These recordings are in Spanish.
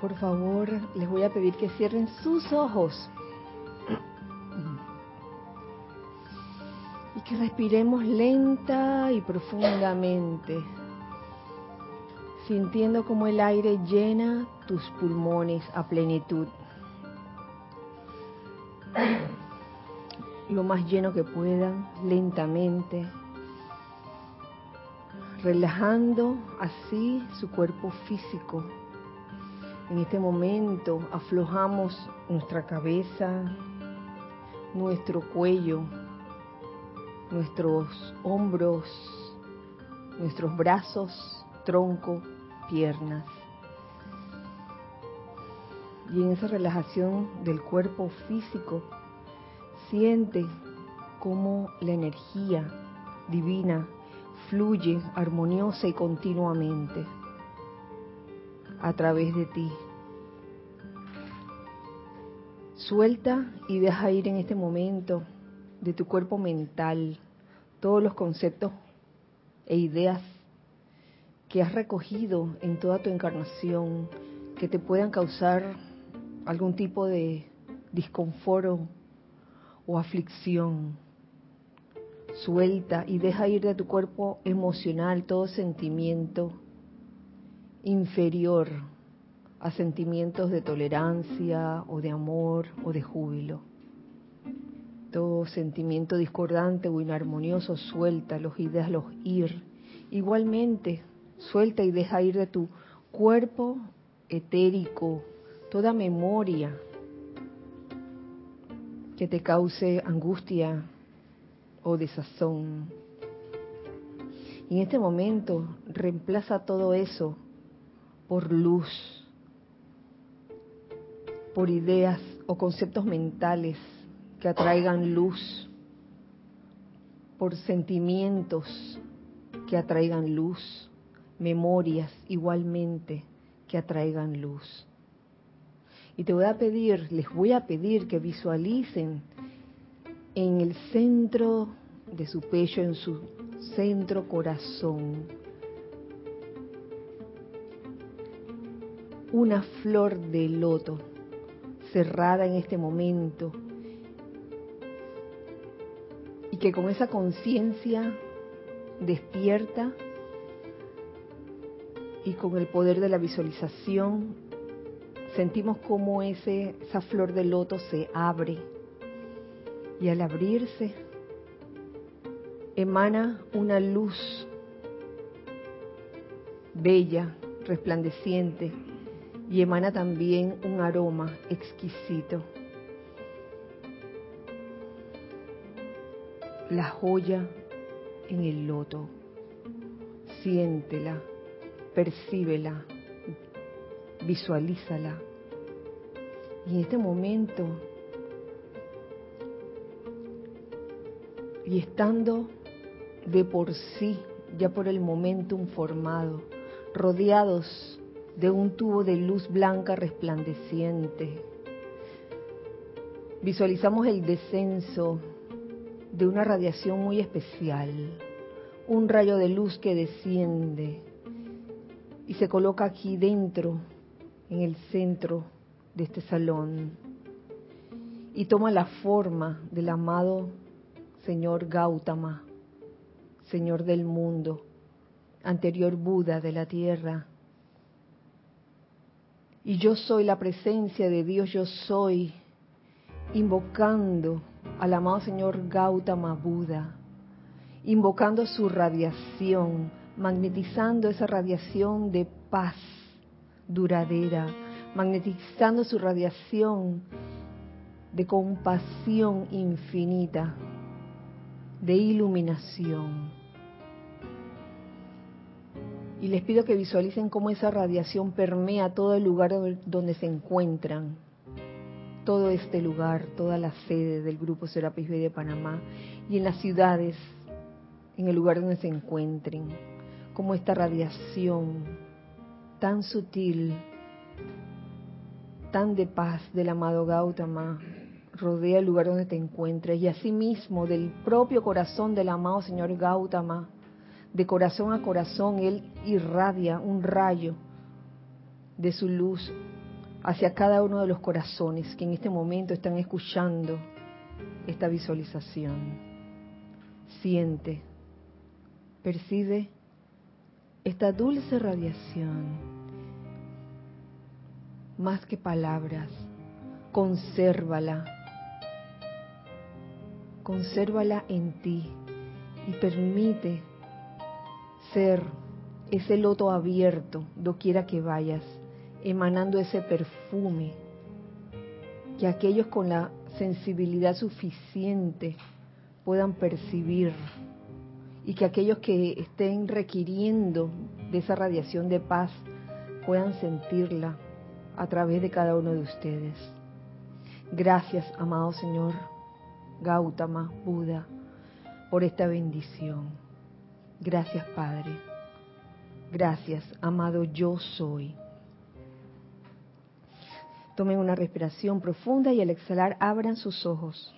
Por favor, les voy a pedir que cierren sus ojos y que respiremos lenta y profundamente, sintiendo como el aire llena tus pulmones a plenitud. Lo más lleno que puedan, lentamente, relajando así su cuerpo físico en este momento aflojamos nuestra cabeza, nuestro cuello, nuestros hombros, nuestros brazos, tronco, piernas. Y en esa relajación del cuerpo físico, siente cómo la energía divina fluye armoniosa y continuamente a través de ti. Suelta y deja ir en este momento de tu cuerpo mental todos los conceptos e ideas que has recogido en toda tu encarnación que te puedan causar algún tipo de disconfort o aflicción. Suelta y deja ir de tu cuerpo emocional todo sentimiento inferior a sentimientos de tolerancia o de amor o de júbilo. Todo sentimiento discordante o inarmonioso suelta los y déjalos ir. Igualmente, suelta y deja ir de tu cuerpo etérico toda memoria que te cause angustia o desazón. Y en este momento reemplaza todo eso por luz, por ideas o conceptos mentales que atraigan luz, por sentimientos que atraigan luz, memorias igualmente que atraigan luz. Y te voy a pedir, les voy a pedir que visualicen en el centro de su pecho, en su centro corazón, una flor de loto cerrada en este momento. Y que con esa conciencia despierta y con el poder de la visualización sentimos como ese, esa flor de loto se abre. Y al abrirse emana una luz bella, resplandeciente, y emana también un aroma exquisito. La joya en el loto. Siéntela, percíbela, visualízala. Y en este momento, y estando de por sí, ya por el momentum formado, rodeados de un tubo de luz blanca resplandeciente. Visualizamos el descenso de una radiación muy especial, un rayo de luz que desciende y se coloca aquí dentro, en el centro de este salón, y toma la forma del amado Señor Gautama, Señor del mundo, anterior Buda de la tierra, y yo soy la presencia de Dios, yo soy, invocando al amado Señor Gautama Buda, invocando su radiación, magnetizando esa radiación de paz duradera, magnetizando su radiación de compasión infinita, de iluminación y les pido que visualicen cómo esa radiación permea todo el lugar donde se encuentran, todo este lugar, toda la sede del Grupo Serapis Bay de Panamá y en las ciudades, en el lugar donde se encuentren, como esta radiación tan sutil, tan de paz del amado Gautama rodea el lugar donde te encuentres. Y asimismo del propio corazón del amado Señor Gautama de corazón a corazón, Él irradia un rayo de su luz hacia cada uno de los corazones que en este momento están escuchando esta visualización. Siente, percibe esta dulce radiación. Más que palabras, consérvala. Consérvala en ti y permite ser ese loto abierto, doquiera que vayas, emanando ese perfume, que aquellos con la sensibilidad suficiente puedan percibir y que aquellos que estén requiriendo de esa radiación de paz puedan sentirla a través de cada uno de ustedes. Gracias, amado Señor Gautama, Buda, por esta bendición. Gracias, Padre. Gracias, amado yo soy. Tomen una respiración profunda y al exhalar abran sus ojos.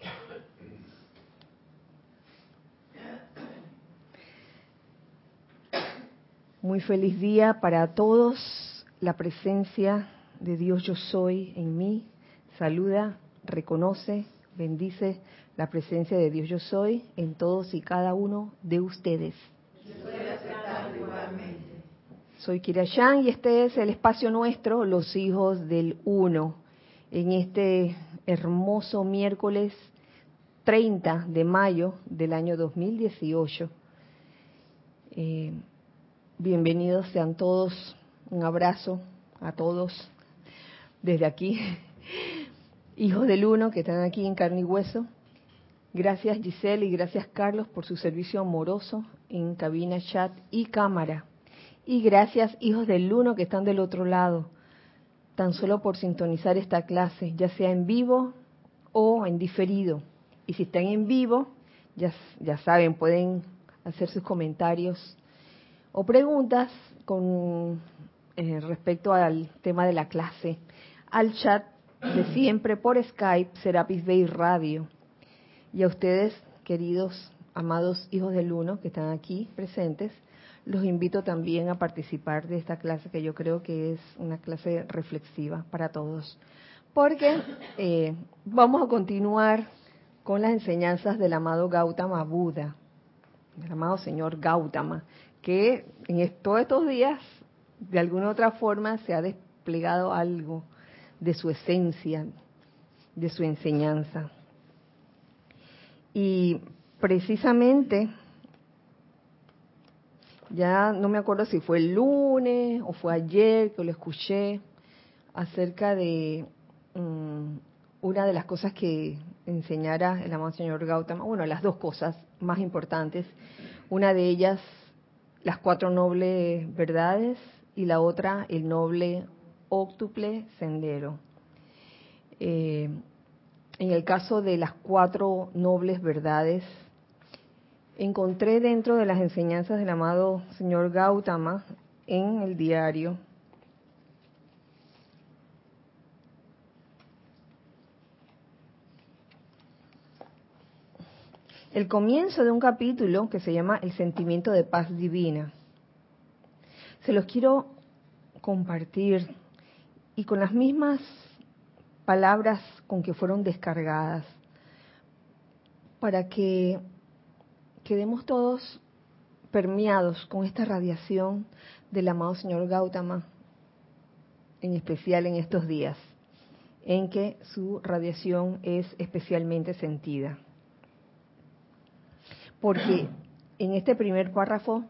Muy feliz día para todos. La presencia de Dios yo soy en mí. Saluda, reconoce, bendice la presencia de Dios yo soy en todos y cada uno de ustedes. Soy Kira y este es el espacio nuestro, los hijos del uno, en este hermoso miércoles 30 de mayo del año 2018. Eh, bienvenidos sean todos, un abrazo a todos desde aquí, hijos del uno que están aquí en carne y hueso. Gracias Giselle y gracias Carlos por su servicio amoroso en cabina, chat y cámara. Y gracias, hijos del uno que están del otro lado, tan solo por sintonizar esta clase, ya sea en vivo o en diferido. Y si están en vivo, ya, ya saben, pueden hacer sus comentarios o preguntas con eh, respecto al tema de la clase al chat de siempre por Skype, Serapis Bay Radio. Y a ustedes, queridos, amados hijos del uno que están aquí presentes, los invito también a participar de esta clase que yo creo que es una clase reflexiva para todos. Porque eh, vamos a continuar con las enseñanzas del amado Gautama Buda, del amado señor Gautama, que en todos estos días, de alguna otra forma, se ha desplegado algo de su esencia, de su enseñanza. Y precisamente ya no me acuerdo si fue el lunes o fue ayer que lo escuché acerca de mm, una de las cosas que enseñara el amado señor Gautama, bueno, las dos cosas más importantes, una de ellas las cuatro nobles verdades y la otra el noble óctuple sendero. Eh, en el caso de las cuatro nobles verdades, encontré dentro de las enseñanzas del amado señor Gautama en el diario el comienzo de un capítulo que se llama El sentimiento de paz divina. Se los quiero compartir y con las mismas palabras con que fueron descargadas para que quedemos todos permeados con esta radiación del amado señor Gautama, en especial en estos días, en que su radiación es especialmente sentida. Porque en este primer párrafo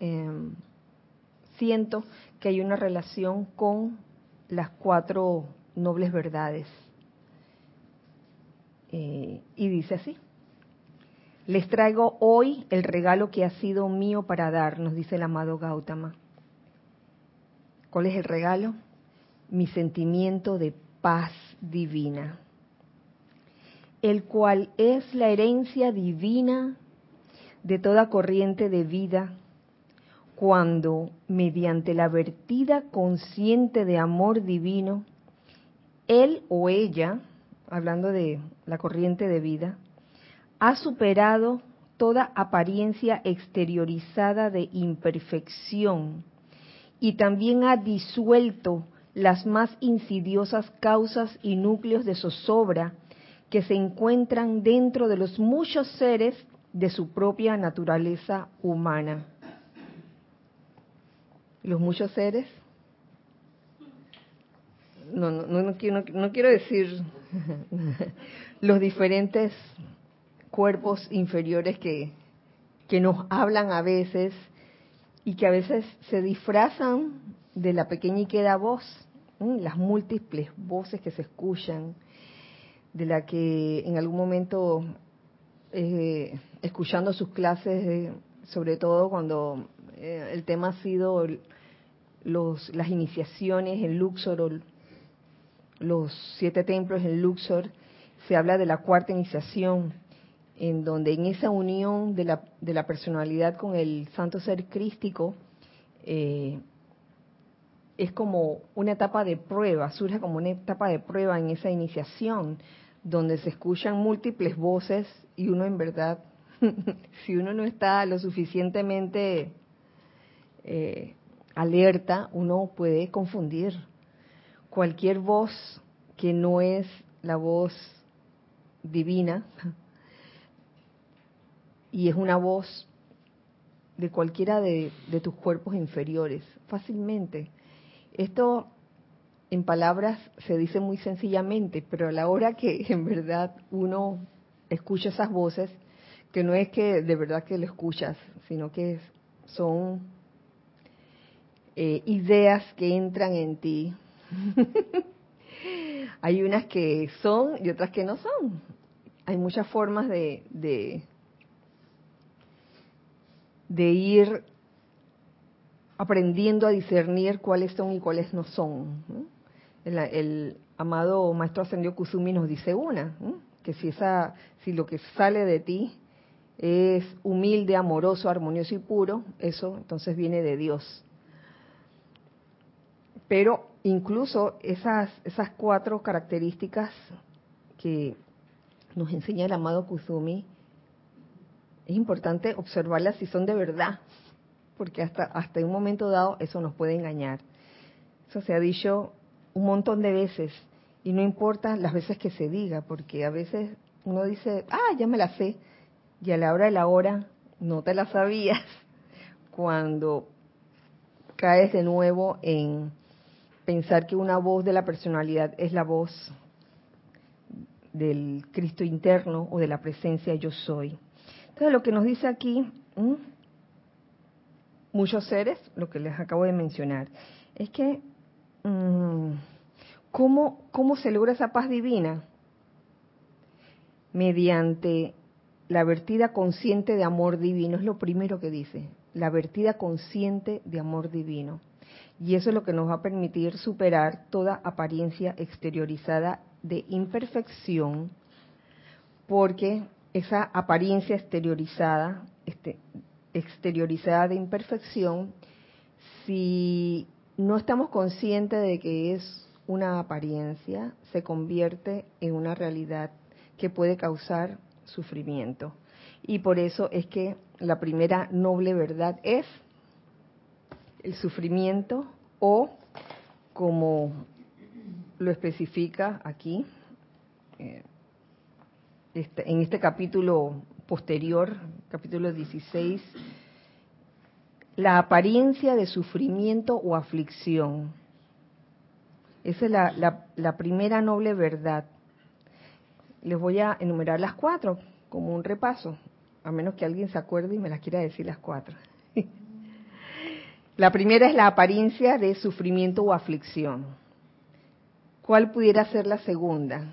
em, siento que hay una relación con las cuatro nobles verdades. Eh, y dice así. Les traigo hoy el regalo que ha sido mío para dar, nos dice el amado Gautama. ¿Cuál es el regalo? Mi sentimiento de paz divina, el cual es la herencia divina de toda corriente de vida cuando, mediante la vertida consciente de amor divino, él o ella, hablando de la corriente de vida, ha superado toda apariencia exteriorizada de imperfección y también ha disuelto las más insidiosas causas y núcleos de zozobra que se encuentran dentro de los muchos seres de su propia naturaleza humana. Los muchos seres, no, no, no, quiero, no quiero decir los diferentes cuerpos inferiores que, que nos hablan a veces y que a veces se disfrazan de la pequeña y queda voz, las múltiples voces que se escuchan, de la que en algún momento, eh, escuchando sus clases, sobre todo cuando eh, el tema ha sido los, las iniciaciones en Luxor, los siete templos en Luxor, se habla de la cuarta iniciación, en donde en esa unión de la, de la personalidad con el santo ser crístico, eh, es como una etapa de prueba, surge como una etapa de prueba en esa iniciación, donde se escuchan múltiples voces y uno en verdad, si uno no está lo suficientemente eh, alerta, uno puede confundir cualquier voz que no es la voz divina y es una voz de cualquiera de, tus cuerpos inferiores, fácilmente. Esto en palabras se dice muy sencillamente, pero a la hora que en verdad uno escucha esas voces, que no es que de verdad que lo escuchas, sino que son eh, ideas que entran en ti. Hay unas que son y otras que no son. Hay muchas formas de, de ir aprendiendo a discernir cuáles son y cuáles no son. El, amado maestro ascendió Kusumi nos dice una, que si esa, si lo que sale de ti es humilde, amoroso, armonioso y puro, eso entonces viene de Dios. Pero incluso esas, esas cuatro características que nos enseña el amado Kusumi, es importante observarlas si son de verdad, porque hasta, hasta un momento dado eso nos puede engañar. Eso se ha dicho un montón de veces y no importa las veces que se diga, porque a veces uno dice, ah, ya me la sé, y a la hora de la hora no te la sabías cuando caes de nuevo en pensar que una voz de la personalidad es la voz del Cristo interno o de la presencia yo soy. Entonces lo que nos dice aquí, muchos seres, lo que les acabo de mencionar, es que mm, ¿cómo, ¿cómo se logra esa paz divina? Mediante la vertida consciente de amor divino, es lo primero que dice, la vertida consciente de amor divino. Y eso es lo que nos va a permitir superar toda apariencia exteriorizada de imperfección, porque esa apariencia exteriorizada, este, exteriorizada de imperfección, si no estamos conscientes de que es una apariencia, se convierte en una realidad que puede causar sufrimiento. Y por eso es que la primera noble verdad es el sufrimiento o, como lo especifica aquí, eh, este, en este capítulo posterior, capítulo 16, la apariencia de sufrimiento o aflicción. Esa es la, la, primera noble verdad. Les voy a enumerar las cuatro como un repaso, a menos que alguien se acuerde y me las quiera decir las cuatro. la primera es la apariencia de sufrimiento o aflicción. ¿Cuál pudiera ser la segunda?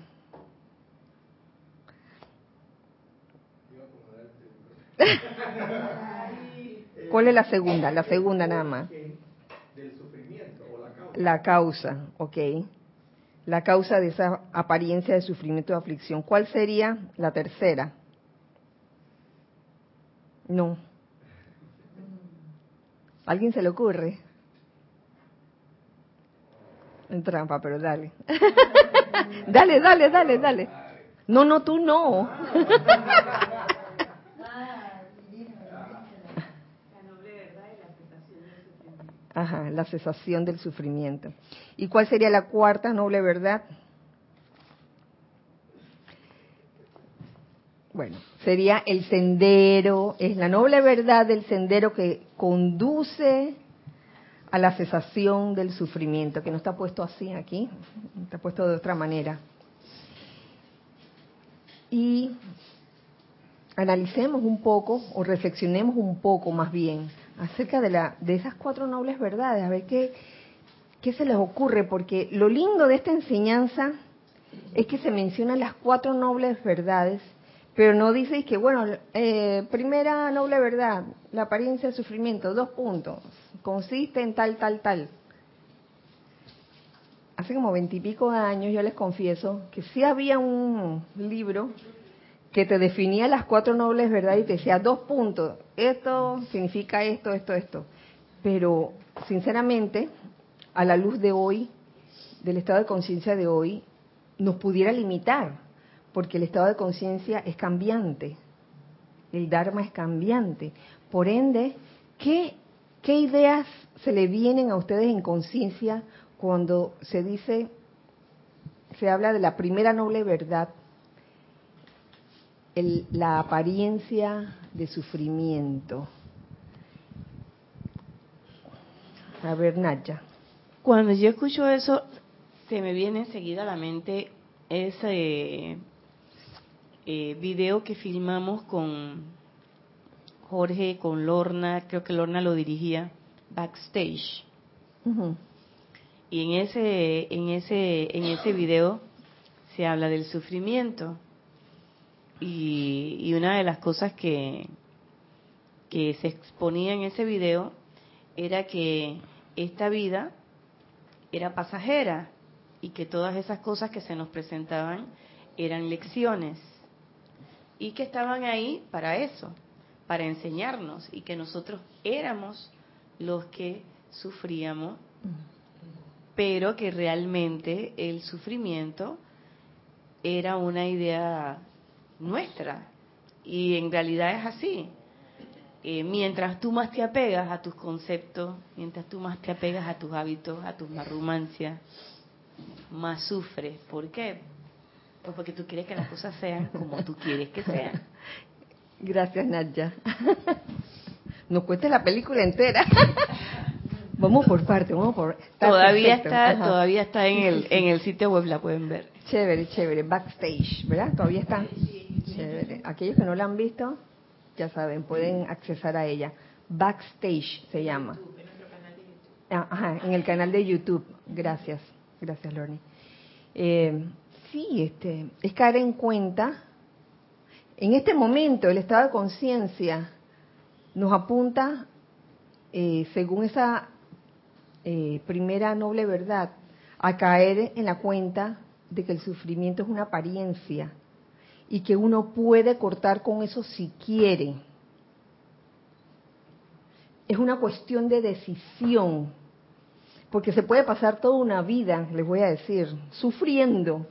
¿Cuál es la segunda? La segunda nada más. la causa. ok. La causa de esa apariencia de sufrimiento o aflicción. ¿Cuál sería la tercera? No. ¿Alguien se le ocurre? En trampa, pero dale. dale, dale, dale, dale. No, no, tú no. Ajá, la cesación del sufrimiento. ¿Y cuál sería la cuarta noble verdad? Bueno, sería el sendero, es la noble verdad del sendero que conduce a la cesación del sufrimiento, que no está puesto así aquí, está puesto de otra manera. Y analicemos un poco, o reflexionemos un poco más bien, acerca de, la, de esas cuatro nobles verdades, a ver qué, qué se les ocurre, porque lo lindo de esta enseñanza es que se mencionan las cuatro nobles verdades pero no dice que, bueno, eh, primera noble verdad, la apariencia del sufrimiento, dos puntos, consiste en tal, tal, tal. Hace como veintipico años, yo les confieso, que sí había un libro que te definía las cuatro nobles verdades y te decía dos puntos, esto significa esto, esto, esto. Pero, sinceramente, a la luz de hoy, del estado de conciencia de hoy, nos pudiera limitar porque el estado de conciencia es cambiante, el Dharma es cambiante. Por ende, ¿qué, ¿qué ideas se le vienen a ustedes en conciencia cuando se dice, se habla de la primera noble verdad, la apariencia de sufrimiento? A ver, Naya. Cuando yo escucho eso, se me viene enseguida a la mente ese eh, video que filmamos con Jorge, con Lorna, creo que Lorna lo dirigía, backstage. Y en ese, en ese, en ese video se habla del sufrimiento. Y, y una de las cosas que, que se exponía en ese video era que esta vida era pasajera y que todas esas cosas que se nos presentaban eran lecciones y que estaban ahí para eso, para enseñarnos y que nosotros éramos los que sufríamos, pero que realmente el sufrimiento era una idea nuestra y en realidad es así. Eh, mientras tú más te apegas a tus conceptos, mientras tú más te apegas a tus hábitos, a tus marrumancias, más sufres. ¿Por qué? Pues porque tú quieres que las cosas sean como tú quieres que sean. Gracias, Nadia. Nos cuesta la película entera. vamos por parte, vamos por. todavía está, todavía está en el en el sitio web la pueden ver. Chévere, chévere, backstage, ¿verdad? Todavía está. Aquellos que no la han visto, ya saben, pueden accesar a ella. Backstage se llama. Ah, ajá, en el canal de YouTube. Gracias, gracias, Lorne. Eh, sí, este, es caer en cuenta, en este momento el estado de conciencia nos apunta, eh, según esa eh, primera noble verdad, a caer en la cuenta de que el sufrimiento es una apariencia y que uno puede cortar con eso si quiere. Es una cuestión de decisión, porque se puede pasar toda una vida, les voy a decir, sufriendo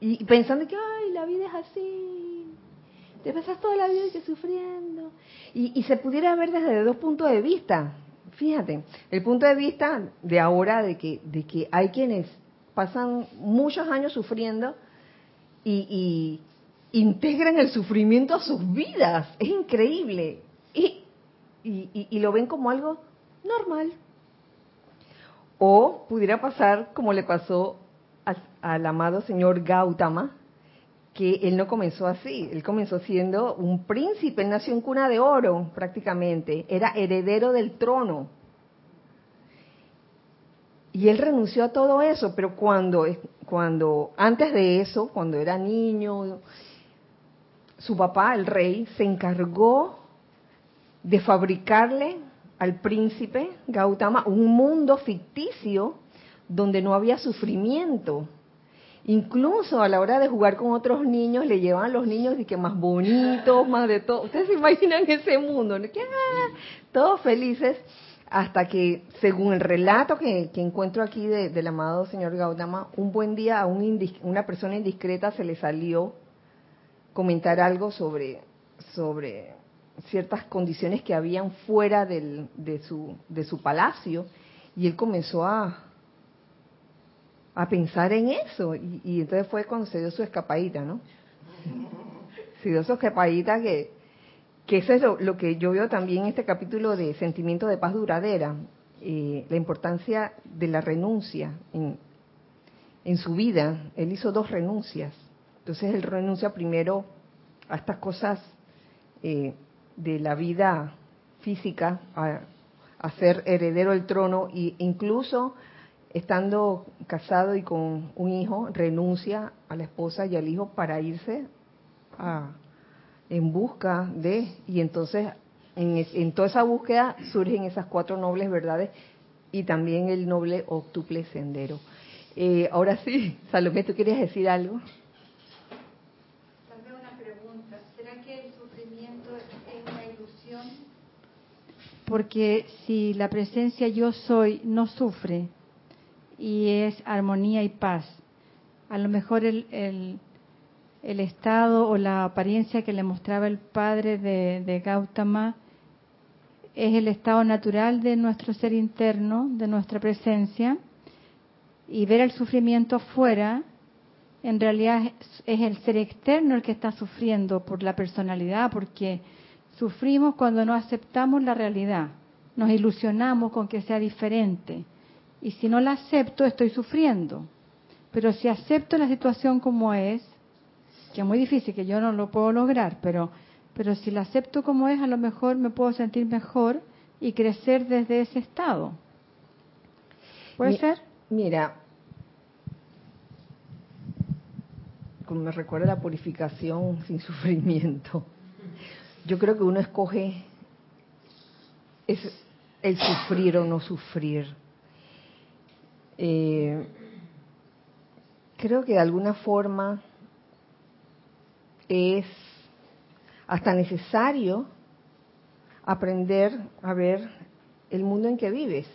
y pensando que, ay, la vida es así. Te pasas toda la vida que sufriendo. Y, se pudiera ver desde dos puntos de vista. Fíjate, el punto de vista de ahora de que, de que hay quienes pasan muchos años sufriendo y, integran el sufrimiento a sus vidas. Es increíble. Y, y, lo ven como algo normal. O pudiera pasar como le pasó al, amado señor Gautama, que él no comenzó así, él comenzó siendo un príncipe, él nació en cuna de oro prácticamente, era heredero del trono. Y él renunció a todo eso, pero cuando, cuando antes de eso, cuando era niño, su papá, el rey, se encargó de fabricarle al príncipe Gautama un mundo ficticio donde no había sufrimiento. Incluso a la hora de jugar con otros niños, le llevaban los niños y que más bonitos, más de todo. Ustedes se imaginan ese mundo, ¿no? que, ah, todos felices, hasta que, según el relato que, encuentro aquí del amado señor Gautama, un buen día a una persona indiscreta se le salió comentar algo sobre, sobre ciertas condiciones que habían fuera del, de, su, de su palacio y él comenzó a, a pensar en eso y, entonces fue cuando se dio su escapadita, ¿no? Se dio su escapadita que, que eso es lo, que yo veo también en este capítulo de sentimiento de paz duradera, eh, la importancia de la renuncia en, en su vida. Él hizo dos renuncias. Entonces él renuncia primero a estas cosas eh, de la vida física, a, ser heredero del trono, e incluso estando casado y con un hijo, renuncia a la esposa y al hijo para irse a, en busca de, y entonces en, toda esa búsqueda surgen esas cuatro nobles verdades y también el noble octuple sendero. Eh, ahora sí, Salomé, ¿tú querías decir algo? También una pregunta. ¿Será que el sufrimiento es una ilusión? Porque si la presencia yo soy no sufre y es armonía y paz, a lo mejor el, el estado o la apariencia que le mostraba el padre de, Gautama es el estado natural de nuestro ser interno, de nuestra presencia, y ver el sufrimiento afuera, en realidad es el ser externo el que está sufriendo por la personalidad, porque sufrimos cuando no aceptamos la realidad, nos ilusionamos con que sea diferente, y si no la acepto estoy sufriendo, pero si acepto la situación como es, que es muy difícil, que yo no lo puedo lograr, pero, pero si la acepto como es, a lo mejor me puedo sentir mejor y crecer desde ese estado. ¿Puede ser? Mira, como me recuerda la purificación sin sufrimiento, yo creo que uno escoge es el sufrir o no sufrir. Eh, creo que de alguna forma es hasta necesario aprender a ver el mundo en que vives,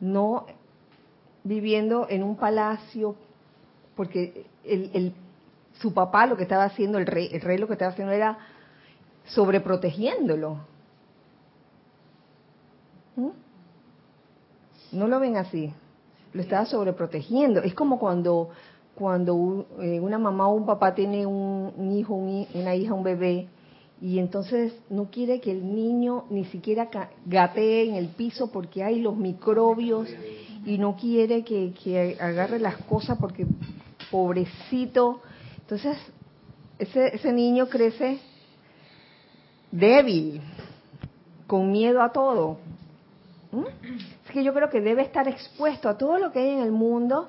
no viviendo en un palacio, porque el, su papá lo que estaba haciendo, el rey, el rey lo que estaba haciendo era sobreprotegiéndolo. ¿Mm? No lo ven así, lo estaba sobreprotegiendo. Es como cuando cuando eh, una mamá o un papá tiene un, hijo, una hija, un bebé, y entonces no quiere que el niño ni siquiera gatee en el piso porque hay los microbios y no quiere que, que agarre las cosas porque pobrecito. Entonces, ese, ese niño crece débil, con miedo a todo. ¿Mm? Que yo creo que debe estar expuesto a todo lo que hay en el mundo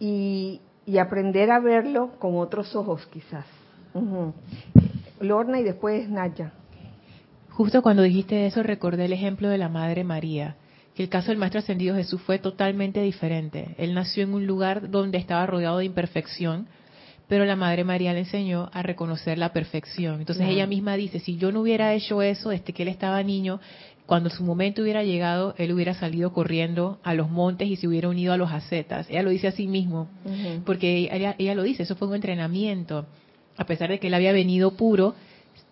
y, aprender a verlo con otros ojos quizás. Lorna y después Naya. Justo cuando dijiste eso recordé el ejemplo de la Madre María, que el caso del Maestro Ascendido Jesús fue totalmente diferente. Él nació en un lugar donde estaba rodeado de imperfección, pero la Madre María le enseñó a reconocer la perfección. Entonces ella misma dice, si yo no hubiera hecho eso desde que él estaba niño, cuando su momento hubiera llegado, él hubiera salido corriendo a los montes y se hubiera unido a los ascetas. Ella lo dice a sí mismo, porque ella, lo dice, eso fue un entrenamiento. A pesar de que él había venido puro,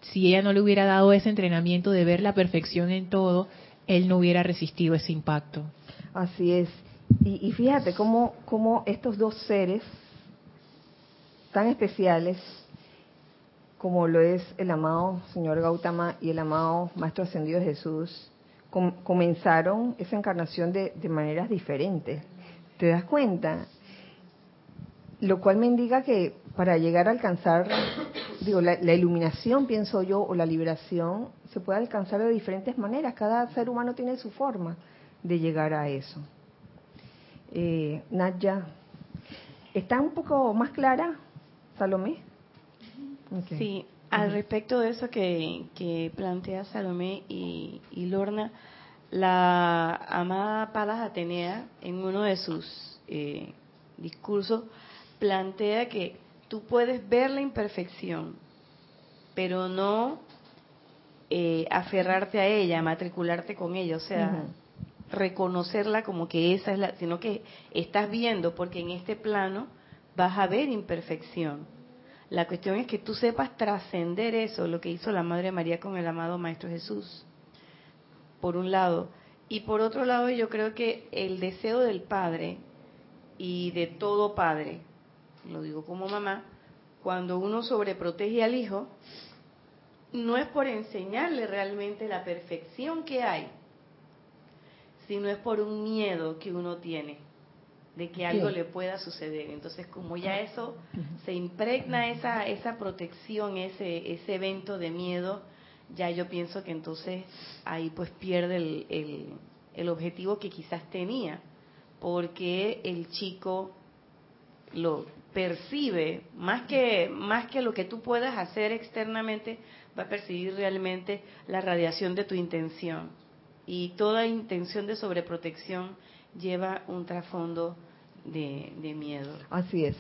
si ella no le hubiera dado ese entrenamiento de ver la perfección en todo, él no hubiera resistido ese impacto. Así es. Y, fíjate cómo, cómo estos dos seres tan especiales como lo es el amado señor Gautama y el amado Maestro Ascendido Jesús, comenzaron esa encarnación de, maneras diferentes. ¿Te das cuenta? Lo cual me indica que para llegar a alcanzar, digo, la, iluminación, pienso yo, o la liberación, se puede alcanzar de diferentes maneras. Cada ser humano tiene su forma de llegar a eso. Eh, Nadja, ¿está un poco más clara, Salomé? Sí, al respecto de eso que, plantea Salomé y, Lorna, la amada Palas Atenea, en uno de sus eh, discursos, plantea que tú puedes ver la imperfección, pero no eh, aferrarte a ella, matricularte con ella, o sea, reconocerla como que esa es la, sino que estás viendo, porque en este plano vas a ver imperfección La cuestión es que tú sepas trascender eso, lo que hizo la Madre María con el amado Maestro Jesús, por un lado. Y por otro lado, yo creo que el deseo del Padre y de todo Padre, lo digo como mamá, cuando uno sobreprotege al hijo, no es por enseñarle realmente la perfección que hay, sino es por un miedo que uno tiene de que algo le pueda suceder. Entonces, como ya eso se impregna esa esa protección, ese ese evento de miedo, ya yo pienso que entonces ahí pues pierde el, el, el objetivo que quizás tenía, porque el chico lo percibe más que más que lo que tú puedas hacer externamente va a percibir realmente la radiación de tu intención. Y toda intención de sobreprotección lleva un trasfondo de, miedo. Así es.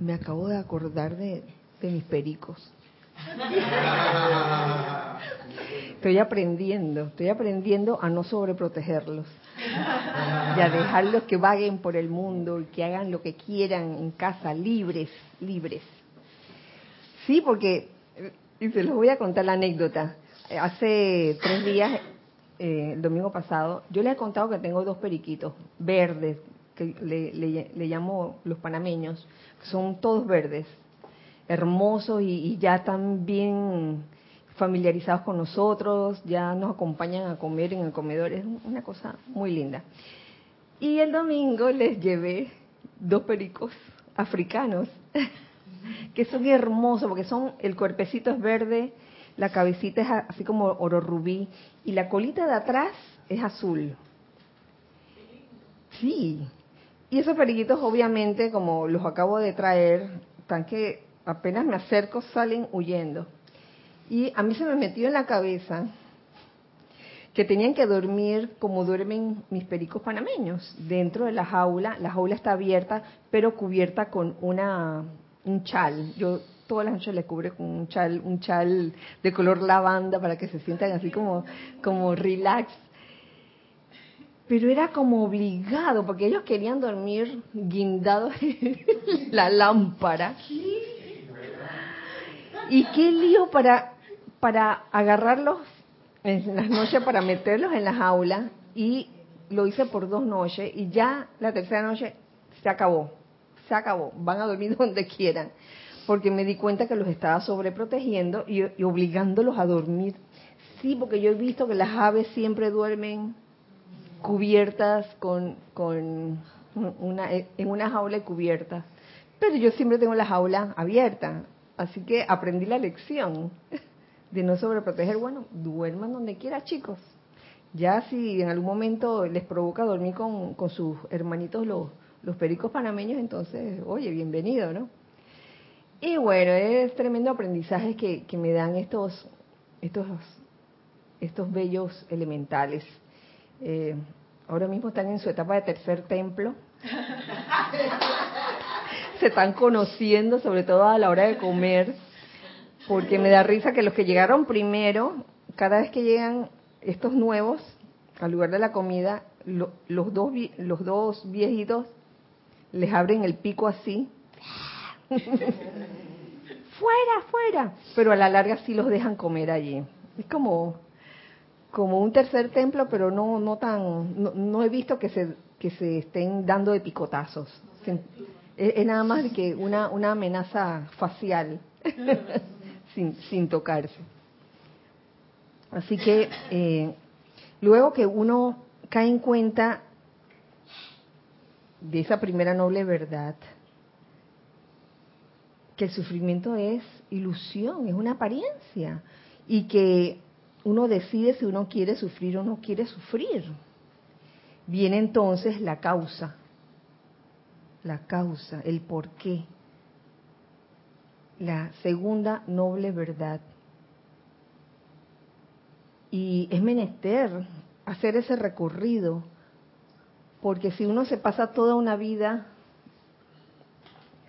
Me, acabo de acordar de, mis pericos. Estoy aprendiendo, estoy aprendiendo a no sobreprotegerlos y a dejarlos que vaguen por el mundo y que hagan lo que quieran en casa, libres, libres. Sí, porque, y se los voy a contar la anécdota. Hace tres días eh, el domingo pasado, yo les he contado que tengo dos periquitos verdes, que le, llamo los panameños, que son todos verdes, hermosos y, ya están bien familiarizados con nosotros, ya nos acompañan a comer en el comedor, es una cosa muy linda. Y el domingo les llevé dos pericos africanos, que son hermosos, porque son, el cuerpecito es verde, la cabecita es así como oro rubí y la colita de atrás es azul. Sí. Y esos periquitos obviamente, como los acabo de traer, están que apenas me acerco salen huyendo. Y a mí se me metió en la cabeza que tenían que dormir como duermen mis pericos panameños, dentro de la jaula. La jaula está abierta, pero cubierta con una un chal. Yo todas las noches le cubre con un chal, un chal de color lavanda para que se sientan así como, como relax. Pero era como obligado, porque ellos querían dormir guindados en la lámpara. Y qué lío para, para agarrarlos en las noches, para meterlos en la jaula. Y lo hice por dos noches y ya la tercera noche se acabó. Se acabó. Van a dormir donde quieran porque me di cuenta que los estaba sobreprotegiendo y, obligándolos a dormir. Sí, porque yo he visto que las aves siempre duermen cubiertas con, con una, en una jaula cubierta, pero yo siempre tengo la jaula abierta, así que aprendí la lección de no sobreproteger. Bueno, duerman donde quiera, chicos. Ya si en algún momento les provoca dormir con, con sus hermanitos los, los pericos panameños, entonces, oye, bienvenido, ¿no? Y bueno, es tremendo aprendizaje que, que me dan estos, estos, estos bellos elementales. Eh, ahora mismo están en su etapa de tercer templo. Se están conociendo, sobre todo a la hora de comer, porque me da risa que los que llegaron primero, cada vez que llegan estos nuevos al lugar de la comida, los, dos, los dos viejitos les abren el pico así fuera, fuera. Pero a la larga sí los dejan comer allí. Es como, como un tercer templo, pero no, no tan, no, he visto que se, que se estén dando de picotazos. Es, nada más que una, una amenaza facial, sin, sin tocarse. Así que eh, luego que uno cae en cuenta de esa primera noble verdad, que el sufrimiento es ilusión, es una apariencia y que uno decide si uno quiere sufrir o no quiere sufrir. Viene entonces la causa, la causa, el por qué, la segunda noble verdad. Y es menester hacer ese recorrido, porque si uno se pasa toda una vida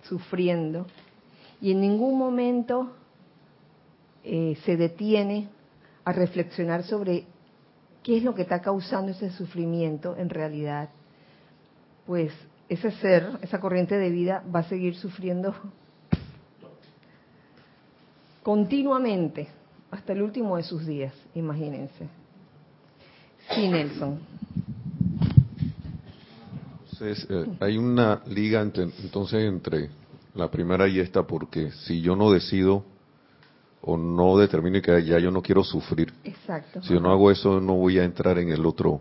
sufriendo, y en ningún momento eh, se detiene a reflexionar sobre qué es lo que está causando ese sufrimiento en realidad, pues ese ser, esa corriente de vida va a seguir sufriendo continuamente hasta el último de sus días, imagínense. Sí, Nelson. Entonces, eh, hay una liga entonces entre la primera y esta, porque si yo no decido o no determine que ya yo no quiero sufrir, Exacto. si yo no hago eso, no voy a entrar en el otro,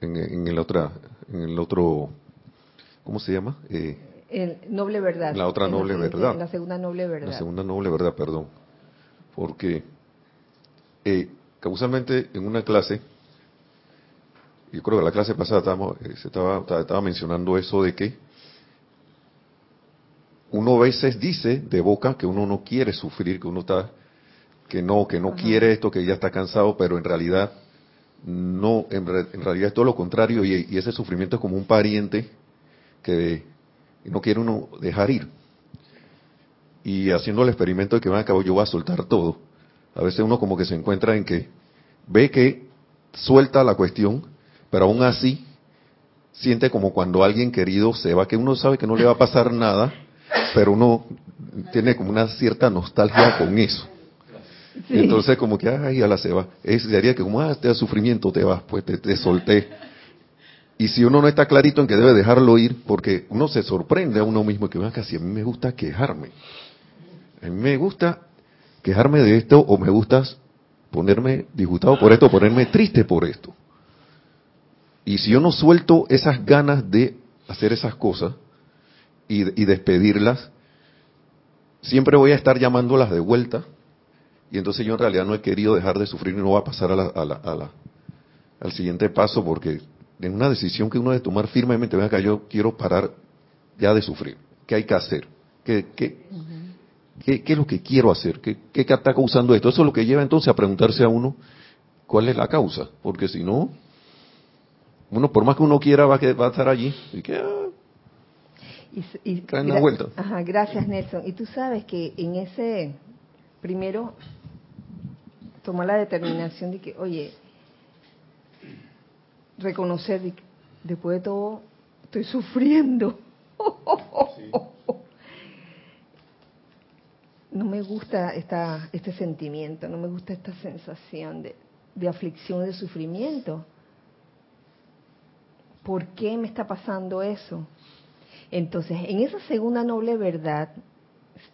en, el otra, en el otro, ¿cómo se llama? Eh, el noble verdad. La otra noble verdad. La segunda noble verdad. La segunda noble verdad, perdón. Porque eh, causalmente en una clase, yo creo que la clase pasada estábamos, eh, se estaba, estaba mencionando eso de que uno a veces dice de boca que uno no quiere sufrir, que uno está, que no, que no quiere esto, que ya está cansado, pero en realidad no, en, realidad es todo lo contrario y, ese sufrimiento es como un pariente que no quiere uno dejar ir. Y haciendo el experimento de que van a cabo yo voy a soltar todo. A veces uno como que se encuentra en que ve que suelta la cuestión, pero aún así siente como cuando alguien querido se va, que uno sabe que no le va a pasar nada, pero uno tiene como una cierta nostalgia con eso. entonces como que, ay, a la se va. Es, sería que como, ah, este sufrimiento te vas, pues te, solté. Y si uno no está clarito en que debe dejarlo ir, porque uno se sorprende a uno mismo que, vea, casi a mí me gusta quejarme. A mí me gusta quejarme de esto o me gusta ponerme disgustado por esto, ponerme triste por esto. Y si yo no suelto esas ganas de hacer esas cosas y, despedirlas, siempre voy a estar llamándolas de vuelta. Y entonces yo en realidad no he querido dejar de sufrir y no voy a pasar a al siguiente paso porque en una decisión que uno debe tomar firmemente, venga acá, yo quiero parar ya de sufrir. ¿Qué hay que hacer? ¿Qué, qué, ¿qué, es lo que quiero hacer? ¿Qué, ¿Qué está causando esto? Eso es lo que lleva entonces a preguntarse a uno cuál es la causa. Porque si no, uno, por más que uno quiera, va a, va a estar allí. Y que, ah, y, vuelta. Ajá, gracias Nelson. Y tú sabes que en ese, primero, tomar la determinación de que, oye, reconocer de que después de todo estoy sufriendo. No me gusta esta, este sentimiento, no me gusta esta sensación de, de aflicción, de sufrimiento. ¿Por qué me está pasando eso? Entonces, en esa segunda noble verdad,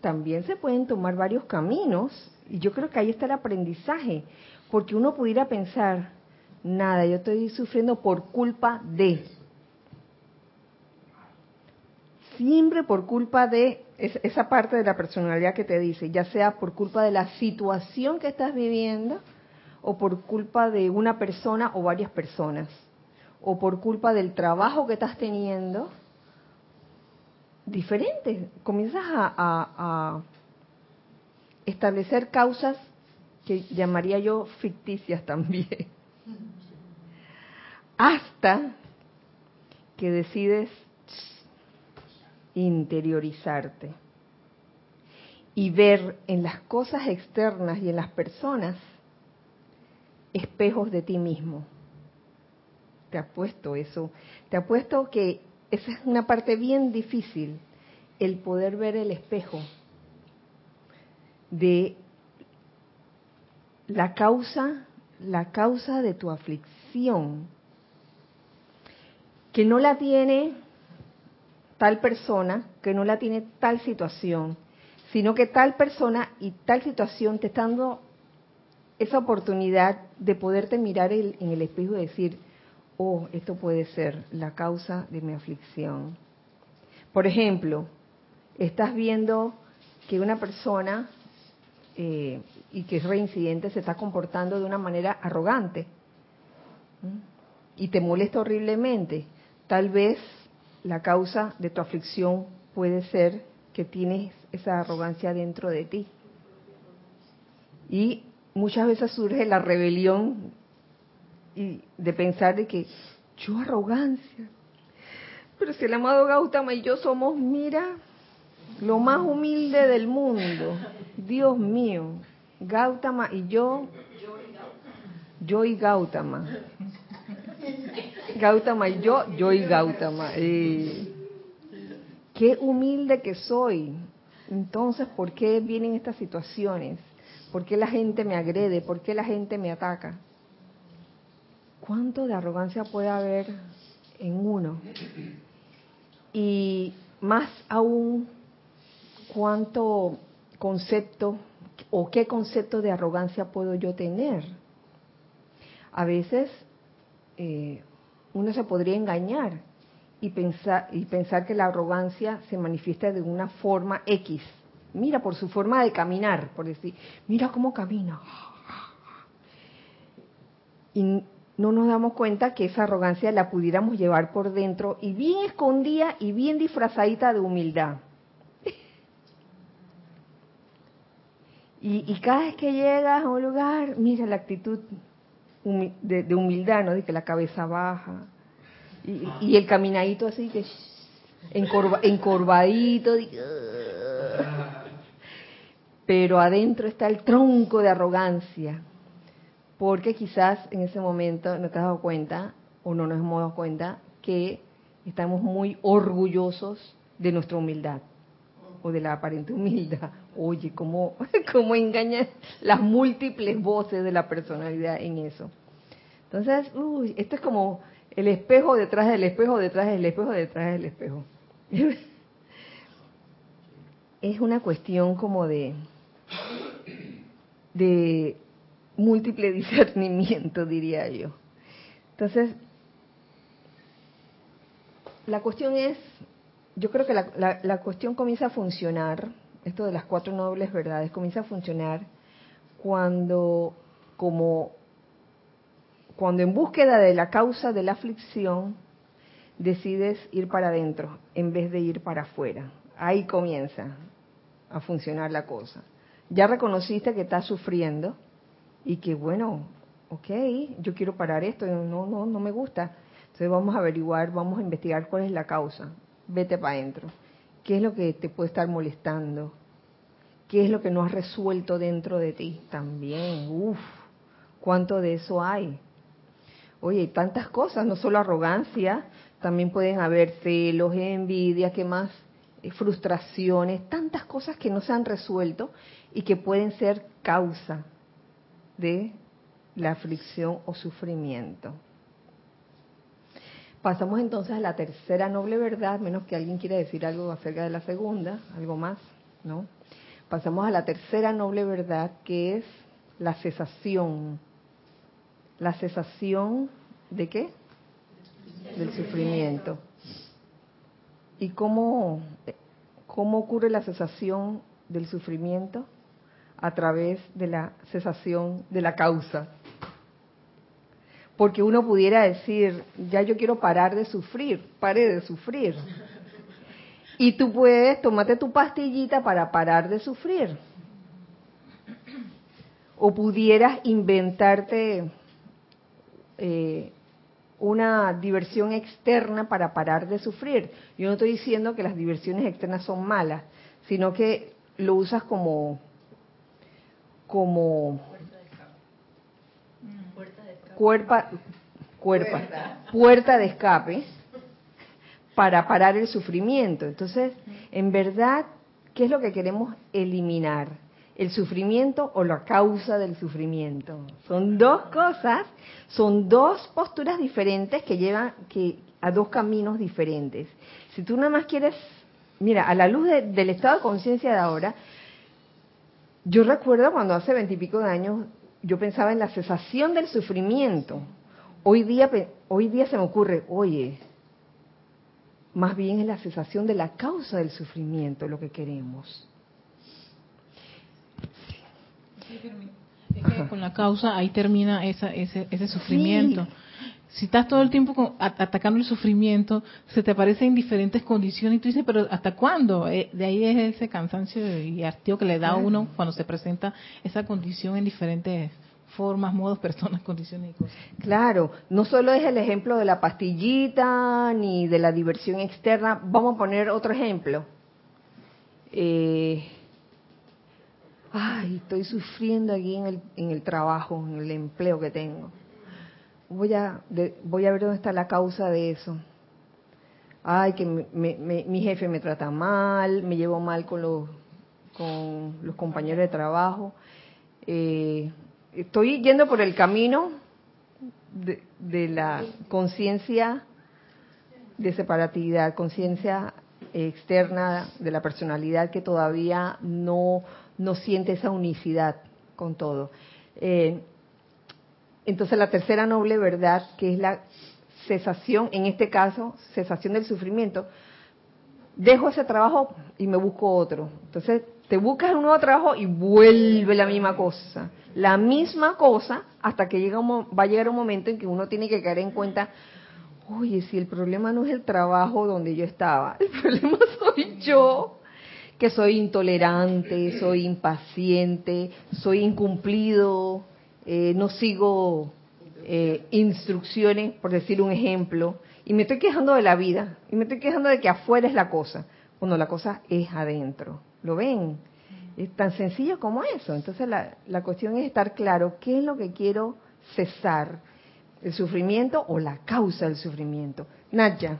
también se pueden tomar varios caminos, y yo creo que ahí está el aprendizaje, porque uno pudiera pensar, nada, yo estoy sufriendo por culpa de. Siempre por culpa de esa parte de la personalidad que te dice, ya sea por culpa de la situación que estás viviendo o por culpa de una persona o varias personas o por culpa del trabajo que estás teniendo, diferente. Comienzas a, establecer causas que llamaría yo ficticias también. Hasta que decides interiorizarte y ver en las cosas externas y en las personas espejos de ti mismo te apuesto eso, te apuesto que esa es una parte bien difícil, el poder ver el espejo de la causa, la causa de tu aflicción, que no la tiene tal persona, que no la tiene tal situación, sino que tal persona y tal situación te están dando esa oportunidad de poderte mirar en el espejo y decir, oh, esto puede ser la causa de mi aflicción. Por ejemplo, estás viendo que una persona eh, y que es reincidente se está comportando de una manera arrogante y te molesta horriblemente. Tal vez la causa de tu aflicción puede ser que tienes esa arrogancia dentro de ti. Y muchas veces surge la rebelión y de pensar de que yo arrogancia. Pero si el amado Gautama y yo somos, mira, lo más humilde del mundo. Dios mío, Gautama y yo, yo y Gautama. Gautama y yo, yo y Gautama. Eh, qué humilde que soy. Entonces, ¿por qué vienen estas situaciones? ¿Por qué la gente me agrede? ¿Por qué la gente me ataca? ¿Cuánto de arrogancia puede haber en uno? Y más aún, ¿cuánto concepto o qué concepto de arrogancia puedo yo tener? A veces eh, uno se podría engañar y pensar, y pensar que la arrogancia se manifiesta de una forma X. Mira, por su forma de caminar, por decir, mira cómo camina. Y no nos damos cuenta que esa arrogancia la pudiéramos llevar por dentro y bien escondida y bien disfrazadita de humildad. Y, cada vez que llegas a un lugar, mira la actitud de, humildad, ¿no? De que la cabeza baja. Y, el caminadito así que encorvadito. pero adentro está el tronco de arrogancia porque quizás en ese momento no te has dado cuenta o no nos hemos dado cuenta que estamos muy orgullosos de nuestra humildad o de la aparente humildad. Oye, ¿cómo, cómo engañan las múltiples voces de la personalidad en eso? Entonces, uy, esto es como el espejo detrás del espejo, detrás del espejo, detrás del espejo. es una cuestión como de, de múltiple discernimiento, diría yo. Entonces, la cuestión es, yo creo que la, la, cuestión comienza a funcionar, esto de las cuatro nobles verdades, comienza a funcionar cuando, como, cuando en búsqueda de la causa de la aflicción, decides ir para adentro en vez de ir para afuera. Ahí comienza a funcionar la cosa. Ya reconociste que estás sufriendo, y que bueno, ok, yo quiero parar esto, no, no, no me gusta. Entonces vamos a averiguar, vamos a investigar cuál es la causa. Vete para adentro. ¿Qué es lo que te puede estar molestando? ¿Qué es lo que no has resuelto dentro de ti? También, uff, ¿cuánto de eso hay? Oye, hay tantas cosas, no solo arrogancia, también pueden haber celos, envidia, ¿qué más? Eh, frustraciones, tantas cosas que no se han resuelto y que pueden ser causa de la aflicción o sufrimiento. Pasamos entonces a la tercera noble verdad, menos que alguien quiera decir algo acerca de la segunda, algo más, ¿no? Pasamos a la tercera noble verdad que es la cesación. La cesación de qué? Del sufrimiento. ¿Y cómo, cómo ocurre la cesación del sufrimiento? A través de la cesación de la causa. Porque uno pudiera decir, ya yo quiero parar de sufrir, pare de sufrir. Y tú puedes, tomarte tu pastillita para parar de sufrir. O pudieras inventarte eh, una diversión externa para parar de sufrir. Yo no estoy diciendo que las diversiones externas son malas, sino que lo usas como como puerta puerta de escape para parar el sufrimiento. Entonces, en verdad, ¿qué es lo que queremos eliminar? ¿El sufrimiento o la causa del sufrimiento? Son dos cosas, son dos posturas diferentes que llevan que, a dos caminos diferentes. Si tú nada más quieres, mira, a la luz del estado de conciencia de ahora, yo recuerdo cuando hace veintipico de años yo pensaba en la cesación del sufrimiento. Hoy día, hoy día se me ocurre, oye, más bien es la cesación de la causa del sufrimiento lo que queremos. con la causa ahí termina ese, ese sufrimiento si estás todo el tiempo atacando el sufrimiento, se te aparece en diferentes condiciones y tú dices, pero ¿hasta cuándo? Eh, de ahí es ese cansancio y hastío que le da a uno cuando se presenta esa condición en diferentes formas, modos, personas, condiciones y cosas. Claro, no solo es el ejemplo de la pastillita ni de la diversión externa, vamos a poner otro ejemplo. Eh, ay, estoy sufriendo aquí en el, en el trabajo, en el empleo que tengo voy a, voy a ver dónde está la causa de eso. Ay, que mi jefe me trata mal, me llevo mal con los, con los compañeros de trabajo. Eh, estoy yendo por el camino de, de la conciencia de separatividad, conciencia externa de la personalidad que todavía no, no siente esa unicidad con todo. Eh, entonces la tercera noble verdad, que es la cesación, en este caso, cesación del sufrimiento, dejo ese trabajo y me busco otro. Entonces te buscas un nuevo trabajo y vuelve la misma cosa. La misma cosa hasta que llega va a llegar un momento en que uno tiene que caer en cuenta, oye, si el problema no es el trabajo donde yo estaba, el problema soy yo, que soy intolerante, soy impaciente, soy incumplido, eh, no sigo eh, instrucciones, por decir un ejemplo, y me estoy quejando de la vida, y me estoy quejando de que afuera es la cosa, cuando la cosa es adentro. ¿Lo ven? Es tan sencillo como eso. Entonces la, la cuestión es estar claro qué es lo que quiero cesar el sufrimiento o la causa del sufrimiento. Nadia.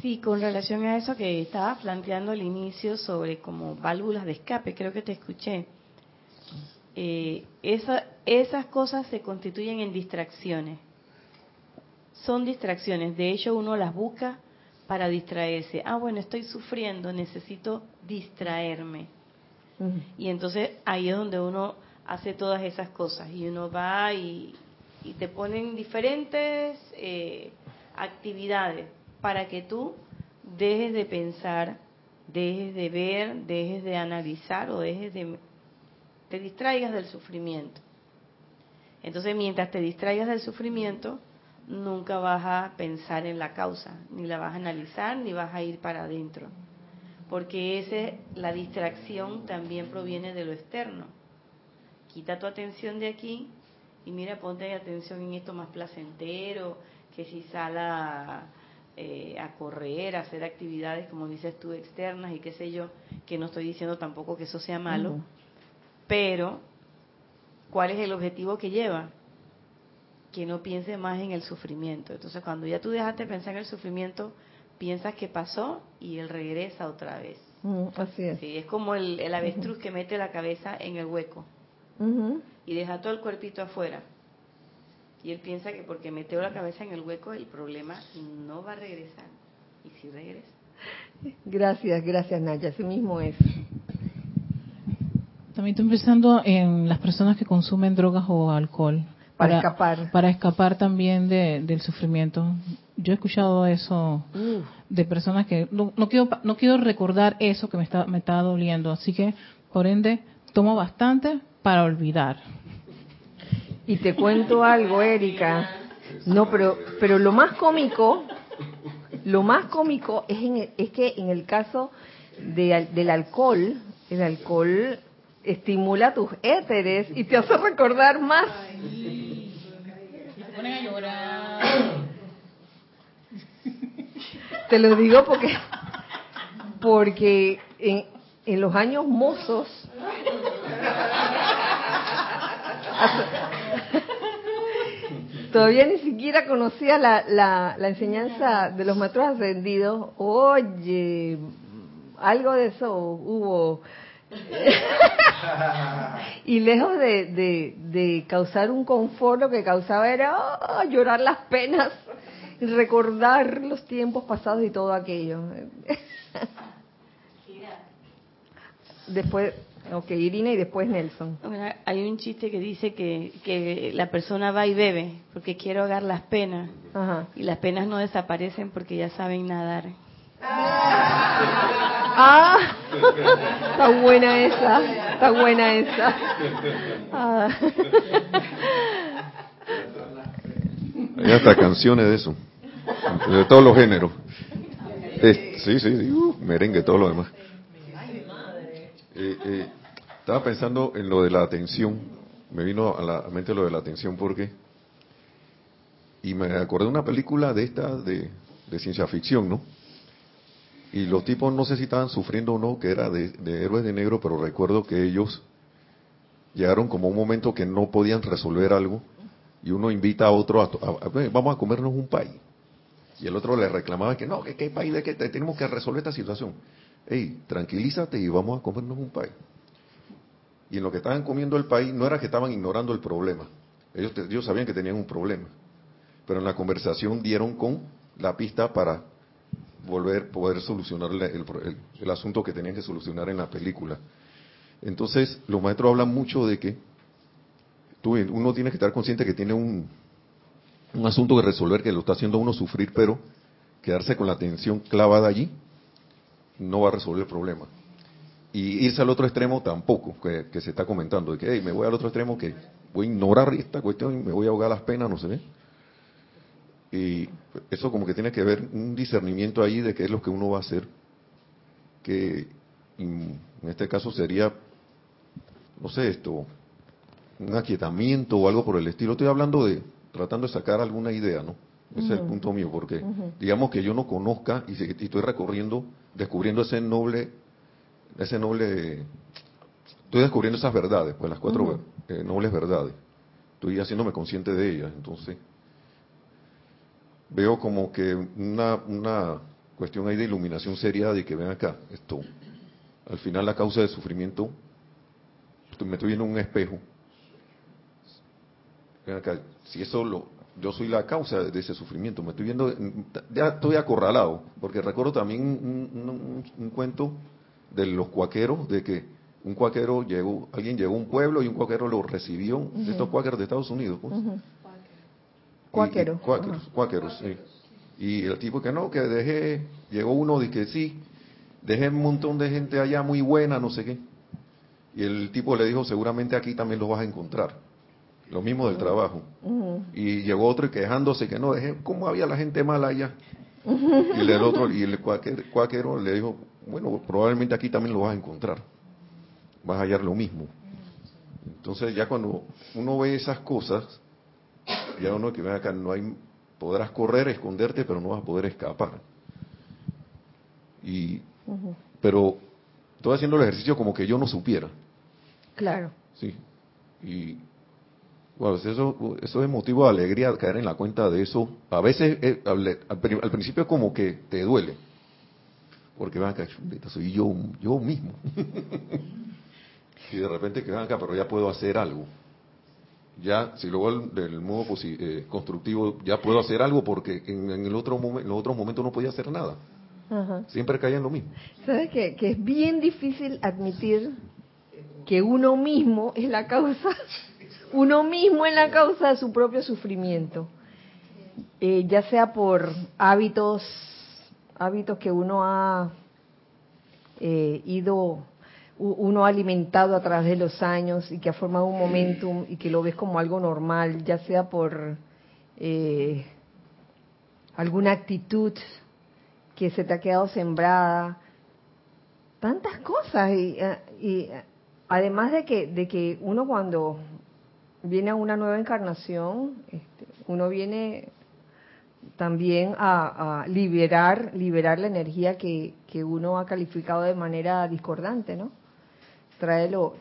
Sí, con relación a eso que estaba planteando al inicio sobre como válvulas de escape, creo que te escuché. Eh, esas cosas se constituyen en distracciones. Son distracciones. De hecho, uno las busca para distraerse. Ah, bueno, estoy sufriendo, necesito distraerme. Y entonces ahí es donde uno hace todas esas cosas y uno va y, te ponen diferentes eh, actividades para que tú dejes de pensar, dejes de ver, dejes de analizar o dejes de te distraigas del sufrimiento. Entonces, mientras te distraigas del sufrimiento, nunca vas a pensar en la causa, ni la vas a analizar, ni vas a ir para adentro. Porque ese, la distracción también proviene de lo externo quita tu atención de aquí y mira, ponte atención en esto más placentero, que si sala eh, a correr, a hacer actividades, como dices tú, externas y qué sé yo, que no estoy diciendo tampoco que eso sea malo, pero ¿cuál es el objetivo que lleva? Que no piense más en el sufrimiento. Entonces, cuando ya tú dejaste de pensar en el sufrimiento, piensas que pasó y él regresa otra vez. así es. Sí, es como el, el avestruz que mete la cabeza en el hueco y deja todo el cuerpito afuera. Y él piensa que porque metió la cabeza en el hueco el problema no va a regresar. Y si regresa. Gracias, gracias Naya, así mismo es. También estoy pensando en las personas que consumen drogas o alcohol. Para, escapar. Para escapar también del sufrimiento. Yo he escuchado eso de personas que no, quiero no quiero recordar eso que me está me está doliendo, así que por ende tomo bastante para olvidar. Y te cuento algo, Erika. No, pero, pero lo más cómico, lo más cómico es, en es que en el caso de, del alcohol, el alcohol estimula tus éteres y te hace recordar más. ponen a llorar. Te lo digo porque, porque en, en los años mozos Todavía ni siquiera conocía la, la, enseñanza de los maestros ascendidos. Oye, algo de eso hubo. y lejos de, de, causar un confort, lo que causaba era oh, llorar las penas, y recordar los tiempos pasados y todo aquello. Después, Ok, Irina y después Nelson. hay un chiste que dice que, que la persona va y bebe porque quiere ahogar las penas y las penas no desaparecen porque ya saben nadar. Ah, está buena esa, está buena esa. Hay hasta canciones de eso, de todos los géneros. sí, sí, sí uh, merengue, todo lo demás. Eh, eh, estaba pensando en lo de la atención, me vino a la mente lo de la atención porque, y me acordé de una película de esta de, ciencia ficción, ¿no? Y los tipos no sé si estaban sufriendo o no, que era de, héroes de negro, pero recuerdo que ellos llegaron como un momento que no podían resolver algo y uno invita a otro a, a- vamos a comernos un país. Y el otro le reclamaba que no, que qué país de que te- tenemos que resolver esta situación. Ey, tranquilízate y vamos a comernos un país. Y en lo que estaban comiendo el país no era que estaban ignorando el problema. Ellos, ellos sabían que tenían un problema. Pero en la conversación dieron con la pista para volver, poder solucionar el, el- el- asunto que tenían que solucionar en la película. Entonces, los maestros hablan mucho de que tú- uno tiene que estar consciente que tiene un, un asunto que resolver que lo está haciendo uno sufrir, pero quedarse con la atención clavada allí no va a resolver el problema. Y irse al otro extremo tampoco, que, se está comentando, de que "Hey, me voy al otro extremo, que voy a ignorar esta cuestión y me voy a ahogar las penas, no sé. Y eso como que tiene que ver un discernimiento ahí de qué es lo que uno va a hacer, que mm, en este caso sería, no sé, esto, un aquietamiento o algo por el estilo. Estoy hablando de, tratando de sacar alguna idea, ¿no? Ese es el punto mío, porque digamos que yo no conozca y, estoy recorriendo, descubriendo ese noble, ese noble, estoy descubriendo esas verdades, pues las cuatro eh, nobles verdades. Estoy haciéndome consciente de ellas, entonces veo como que una, una cuestión ahí de iluminación seria de que ven acá, esto, al final la causa del sufrimiento, me estoy viendo en un espejo, ven acá, si eso lo, yo soy la causa de ese sufrimiento, me estoy viendo, ya estoy acorralado, porque recuerdo también un, un- un- un cuento de los cuaqueros, de que un cuaquero llegó, alguien llegó a un pueblo y un cuaquero lo recibió, de estos cuáqueros de Estados Unidos, pues. Cuáqueros, cuáqueros, cuáqueros, sí. Y el tipo que no, que dejé, llegó uno y que sí, dejé un montón de gente allá muy buena, no sé qué. Y el tipo le dijo, seguramente aquí también lo vas a encontrar. Lo mismo del trabajo. Y llegó otro quejándose que no, dejé, ¿cómo había la gente mala allá? Y el otro, y el cuáquer- cuáquero le dijo, bueno, probablemente aquí también lo vas a encontrar. Vas a hallar lo mismo. Entonces ya cuando uno ve esas cosas, ya uno que ve acá, no hay, podrás correr, esconderte, pero no vas a poder escapar. Y, pero estoy haciendo el ejercicio como que yo no supiera, Claro. sí. Y bueno, eso, eso es motivo de alegría caer en la cuenta de eso. A veces, eh, al, al pri- al principio como que te duele, porque van acá, soy yo, yo mismo. y de repente que van acá, pero ya puedo hacer algo. Ya, si luego el- del modo eh, constructivo, ya puedo hacer algo porque en, en el otro momen- en los otros momentos no podía hacer nada. Ajá. Siempre caía en lo mismo. ¿Sabes qué? Que es bien difícil admitir que uno mismo es la causa, uno mismo es la causa de su propio sufrimiento. Eh, ya sea por hábitos, hábitos que uno ha eh, ido, uno ha alimentado a través de los años y que ha formado un momentum y que lo ves como algo normal, ya sea por eh, alguna actitud que se te ha quedado sembrada, tantas cosas y, eh, y, eh, además de que de que uno cuando viene a una nueva encarnación este, uno viene también a, a liberar liberar la energía que, que uno ha calificado de manera discordante no trae lo,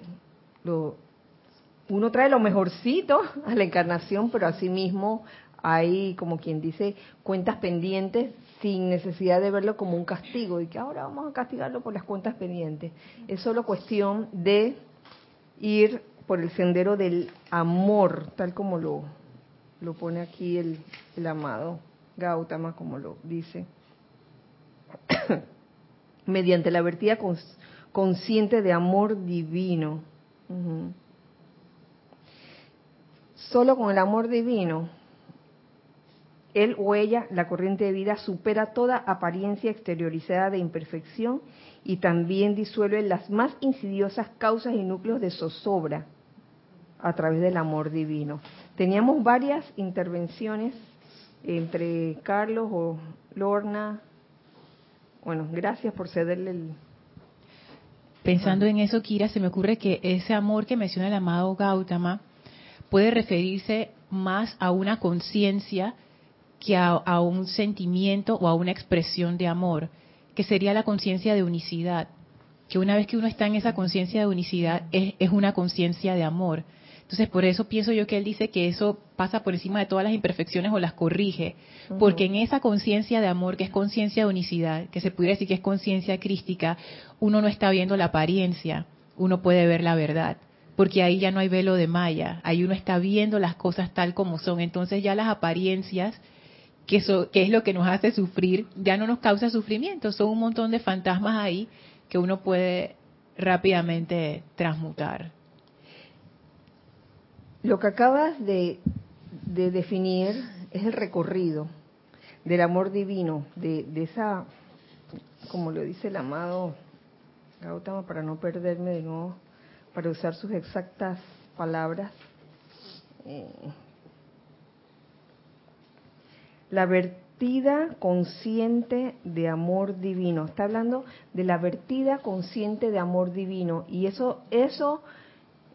uno trae lo mejorcito a la encarnación pero asimismo hay como quien dice cuentas pendientes sin necesidad de verlo como un castigo y que ahora vamos a castigarlo por las cuentas pendientes. Es solo cuestión de ir por el sendero del amor, tal como lo, lo pone aquí el, el amado Gautama, como lo dice, mediante la vertida consciente de amor divino. Solo con el amor divino él o ella, la corriente de vida, supera toda apariencia exteriorizada de imperfección y también disuelve las más insidiosas causas y núcleos de zozobra a través del amor divino. Teníamos varias intervenciones entre Carlos o Lorna. Bueno, gracias por cederle el... Pensando en eso, Kira, se me ocurre que ese amor que menciona el amado Gautama puede referirse más a una conciencia que a, a un sentimiento o a una expresión de amor, que sería la conciencia de unicidad. que una vez que uno está en esa conciencia de unicidad, es, es una conciencia de amor. Entonces, por eso pienso yo que él dice que eso pasa por encima de todas las imperfecciones o las corrige, porque en esa conciencia de amor, que es conciencia de unicidad, que se pudiera decir que es conciencia crística, uno no está viendo la apariencia, uno puede ver la verdad, porque ahí ya no hay velo de malla, ahí uno está viendo las cosas tal como son, entonces ya las apariencias, que, eso, que es lo que nos hace sufrir, ya no nos causa sufrimiento, son un montón de fantasmas ahí que uno puede rápidamente transmutar. Lo que acabas de, definir es el recorrido del amor divino, de, esa, como lo dice el amado Gautama, para no perderme de nuevo, para usar sus exactas palabras. Eh, la vertida consciente de amor divino. Está hablando de la vertida consciente de amor divino. Y eso, eso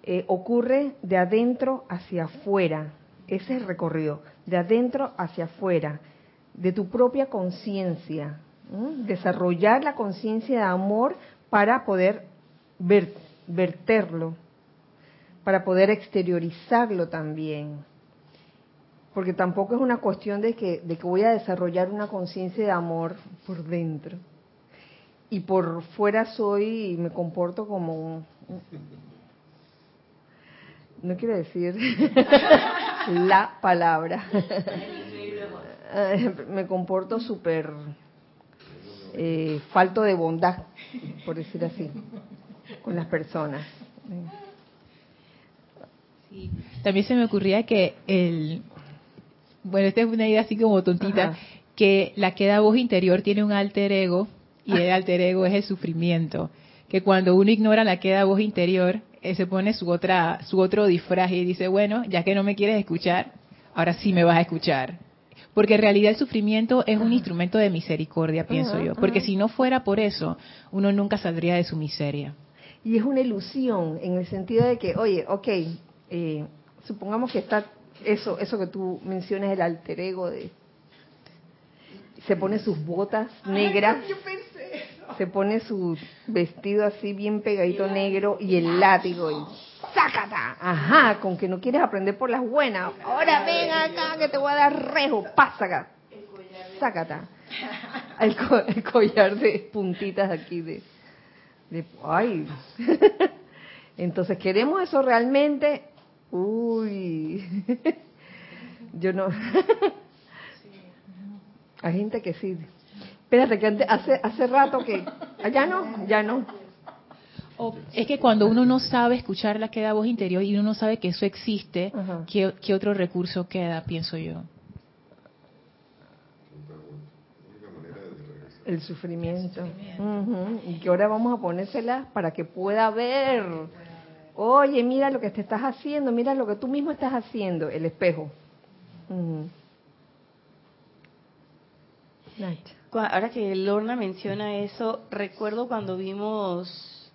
eh, ocurre de adentro hacia afuera. Ese es el recorrido, de adentro hacia afuera, de tu propia conciencia. Desarrollar la conciencia de amor para poder verterlo, para poder exteriorizarlo también. Porque tampoco es una cuestión de que, de que voy a desarrollar una conciencia de amor por dentro. Y por fuera soy y me comporto como un, no quiero decir la palabra. Me comporto súper eh, falto de bondad, por decir así, con las personas. También se me ocurría que el, bueno, esta es una idea así como tontita, que la queda voz interior tiene un alter ego y el alter ego es el sufrimiento. Que cuando uno ignora la queda voz interior, se pone su otra su otro disfraz y dice, bueno, ya que no me quieres escuchar, ahora sí me vas a escuchar. Porque en realidad el sufrimiento es un instrumento de misericordia, pienso yo. Porque si no fuera por eso, uno nunca saldría de su miseria. Y es una ilusión en el sentido de que, oye, ok, eh, supongamos que está eso, eso que tú mencionas, el alter ego de se pone sus botas negras se pone su vestido así bien pegadito negro y el látigo y ¡sácata! Ajá, con que no quieres aprender por las buenas. Ahora ven acá que te voy a dar rejo. Sácata. El, el collar de puntitas aquí de, de ay. Entonces, ¿queremos eso realmente? Uy. Yo no. Hay gente que sí Espérate, que hace, hace rato que... ¿Ya no? Ya no. es que cuando uno no sabe escuchar la queda voz interior y uno no sabe que eso existe, ¿qué, otro recurso queda, pienso yo? El sufrimiento. Y que ahora vamos a ponérsela para que pueda ver. Oye, mira lo que te estás haciendo, mira lo que tú mismo estás haciendo, el espejo. Ahora que Lorna menciona eso, recuerdo cuando vimos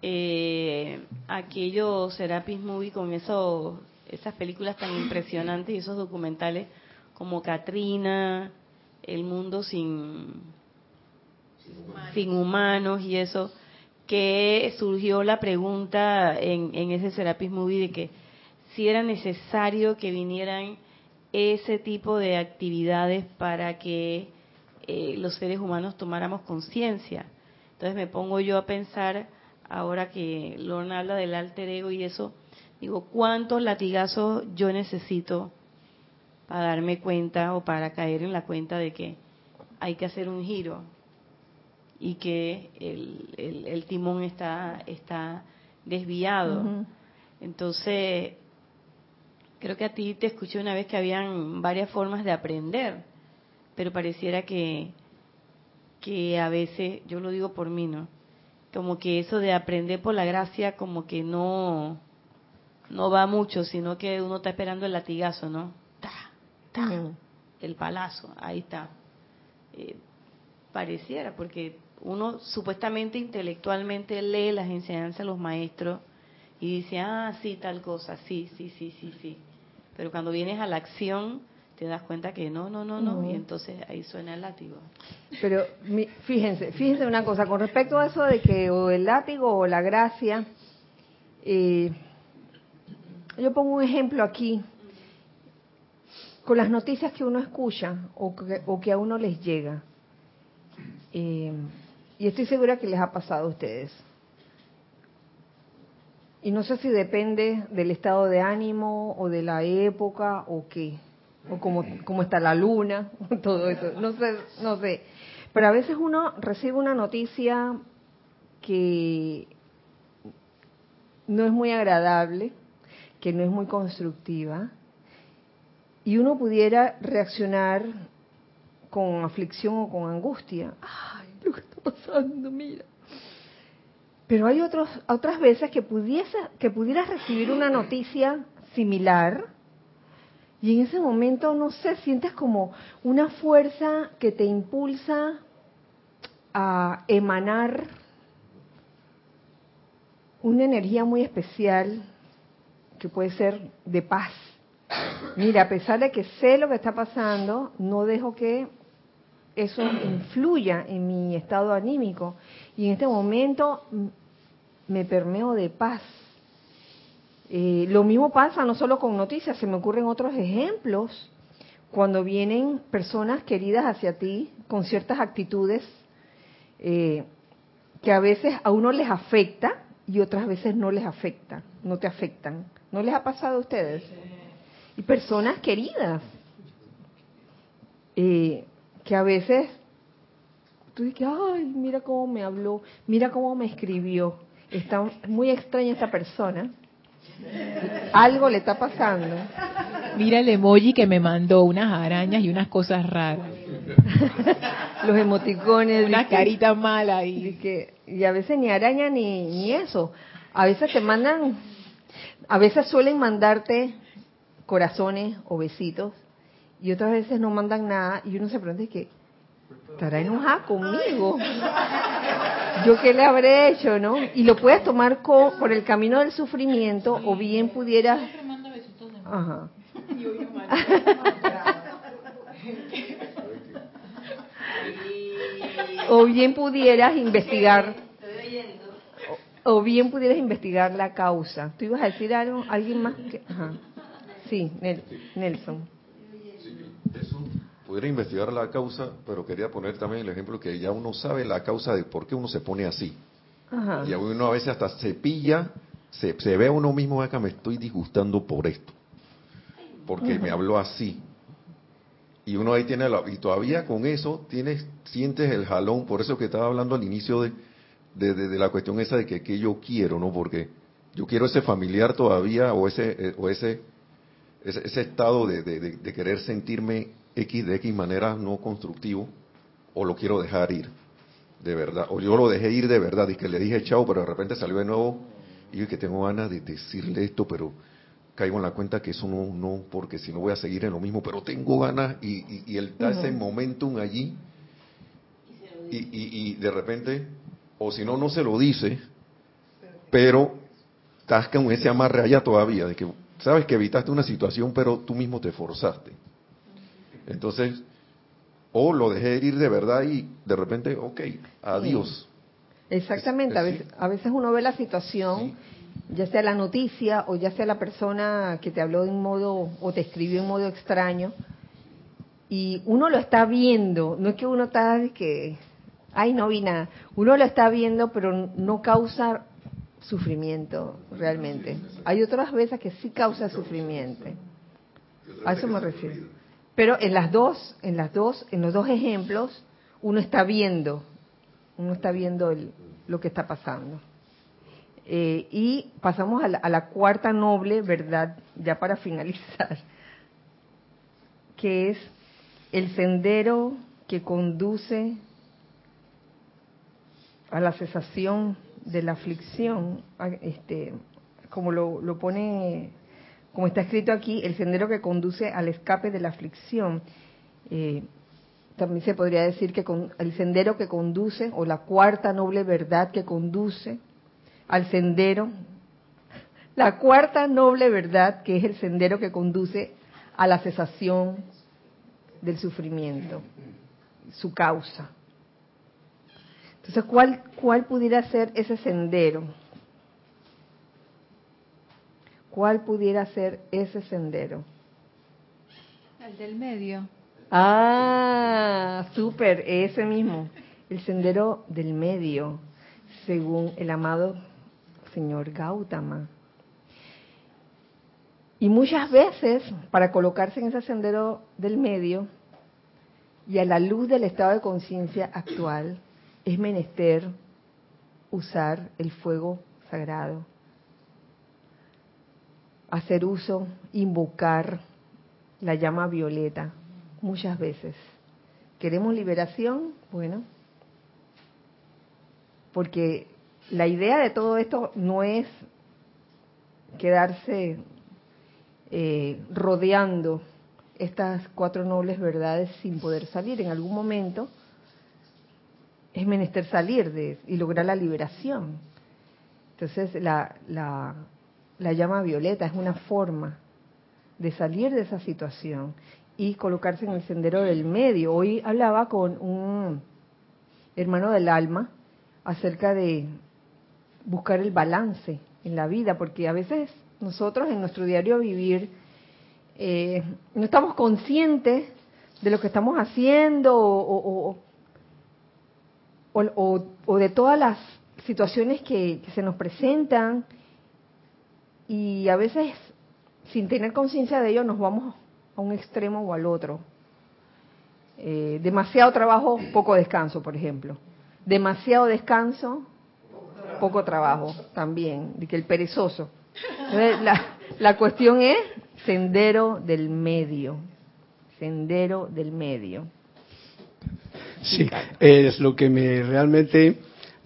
eh, aquellos Serapis Movie con eso, esas películas tan impresionantes y esos documentales como Katrina, El mundo sin, sin humanos y eso, que surgió la pregunta en, en ese Serapis Movie de que si era necesario que vinieran ese tipo de actividades para que eh, los seres humanos tomáramos conciencia. Entonces me pongo yo a pensar, ahora que Lorna habla del alter ego y eso, digo, ¿cuántos latigazos yo necesito para darme cuenta o para caer en la cuenta de que hay que hacer un giro y que el, timón está, está desviado? Entonces, creo que a ti te escuché una vez que habían varias formas de aprender pero pareciera que, que a veces, yo lo digo por mí, ¿no? Como que eso de aprender por la gracia como que no, no va mucho, sino que uno está esperando el latigazo, ¿no? Ta, ta, el palazo, ahí está. Eh, pareciera, porque uno supuestamente intelectualmente lee las enseñanzas de los maestros y dice, ah, sí, tal cosa, sí, sí, sí, sí, sí. Pero cuando vienes a la acción, te das cuenta que no, no, no, no, y entonces ahí suena el látigo. Pero fíjense, fíjense una cosa, con respecto a eso de que o el látigo o la gracia, eh, yo pongo un ejemplo aquí, con las noticias que uno escucha o que, o que a uno les llega. Eh, y estoy segura que les ha pasado a ustedes. Y no sé si depende del estado de ánimo o de la época o qué o cómo, cómo está la luna, todo eso, no sé, no sé. Pero a veces uno recibe una noticia que no es muy agradable, que no es muy constructiva, y uno pudiera reaccionar con aflicción o con angustia. Ay, lo que está pasando, mira. Pero hay otros, otras veces que, pudiese, que pudieras recibir una noticia similar y en ese momento, no sé, sientes como una fuerza que te impulsa a emanar una energía muy especial que puede ser de paz. Mira, a pesar de que sé lo que está pasando, no dejo que eso influya en mi estado anímico. Y en este momento me permeo de paz. Eh, lo mismo pasa no solo con noticias, se me ocurren otros ejemplos cuando vienen personas queridas hacia ti con ciertas actitudes eh, que a veces a uno les afecta y otras veces no les afecta, no te afectan. ¿No les ha pasado a ustedes? Y personas queridas eh, que a veces tú dices, ay, mira cómo me habló, mira cómo me escribió. Está muy extraña esta persona algo le está pasando. Mira el emoji que me mandó, unas arañas y unas cosas raras. Los emoticones. Una carita mala. Y... Que, y a veces ni araña ni, ni eso. A veces te mandan, a veces suelen mandarte corazones o besitos y otras veces no mandan nada y uno se pregunta que estará enojada conmigo. ¿Yo qué le habré hecho, no? Y lo puedes tomar por el camino del sufrimiento o bien pudieras... Ajá. o bien pudieras investigar o, bien pudieras investigar la causa. ¿Tú ibas a decir algo? ¿Alguien más? Que, ajá. Sí, Nelson pudiera investigar la causa, pero quería poner también el ejemplo que ya uno sabe la causa de por qué uno se pone así. Y uno a veces hasta se pilla, se, ve a uno mismo, acá me estoy disgustando por esto, porque me habló así. Y uno ahí tiene, la, y todavía con eso tienes, sientes el jalón, por eso que estaba hablando al inicio de, de, la cuestión esa de que, que, yo quiero, ¿no? Porque yo quiero ese familiar todavía o ese, eh, o ese, ese, ese estado de, de, querer sentirme X de X manera no constructivo, o lo quiero dejar ir, de verdad, o yo lo dejé ir de verdad, y que le dije chao, pero de repente salió de nuevo, y que tengo ganas de decirle esto, pero caigo en la cuenta que eso no, no, porque si no voy a seguir en lo mismo, pero tengo ganas, y, y, él da ese momentum allí, y, y, de repente, o si no, no se lo dice, pero estás con ese amarre allá todavía, de que sabes que evitaste una situación, pero tú mismo te forzaste. Entonces, o lo dejé ir de verdad y de repente, ok, adiós. Exactamente, a, veces, uno ve la situación, ya sea la noticia o ya sea la persona que te habló de un modo o te escribió en modo extraño, y uno lo está viendo, no es que uno está que, ay, no vi nada, uno lo está viendo, pero no causa sufrimiento realmente. Hay otras veces que sí causa sufrimiento. A eso me refiero. Pero en las dos, en las dos, en los dos ejemplos, uno está viendo, uno está viendo lo que está pasando. Eh, y pasamos a la, cuarta noble verdad, ya para finalizar, que es el sendero que conduce a la cesación de la aflicción, este, como lo, lo pone como está escrito aquí, el sendero que conduce al escape de la aflicción. Eh, también se podría decir que con, el sendero que conduce, o la cuarta noble verdad que conduce al sendero, la cuarta noble verdad que es el sendero que conduce a la cesación del sufrimiento, su causa. Entonces, ¿cuál, cuál pudiera ser ese sendero? ¿Cuál pudiera ser ese sendero? El del medio. Ah, súper, ese mismo, el sendero del medio, según el amado señor Gautama. Y muchas veces, para colocarse en ese sendero del medio y a la luz del estado de conciencia actual, es menester usar el fuego sagrado, hacer uso, invocar la llama violeta muchas veces. ¿Queremos liberación? Bueno, porque la idea de todo esto no es quedarse eh, rodeando estas cuatro nobles verdades sin poder salir. En algún momento es menester salir de y lograr la liberación. Entonces la, la, la llama violeta es una forma de salir de esa situación y colocarse en el sendero del medio. Hoy hablaba con un hermano del alma acerca de buscar el balance en la vida, porque a veces nosotros en nuestro diario vivir eh, no estamos conscientes de lo que estamos haciendo o, de todas las situaciones que, se nos presentan y a veces sin tener conciencia de ello nos vamos a un extremo o al otro. Eh, demasiado trabajo, poco descanso, por ejemplo. Demasiado descanso, poco trabajo también, de que el perezoso. la, cuestión es sendero del medio, sendero del medio. Sí, es lo que me realmente,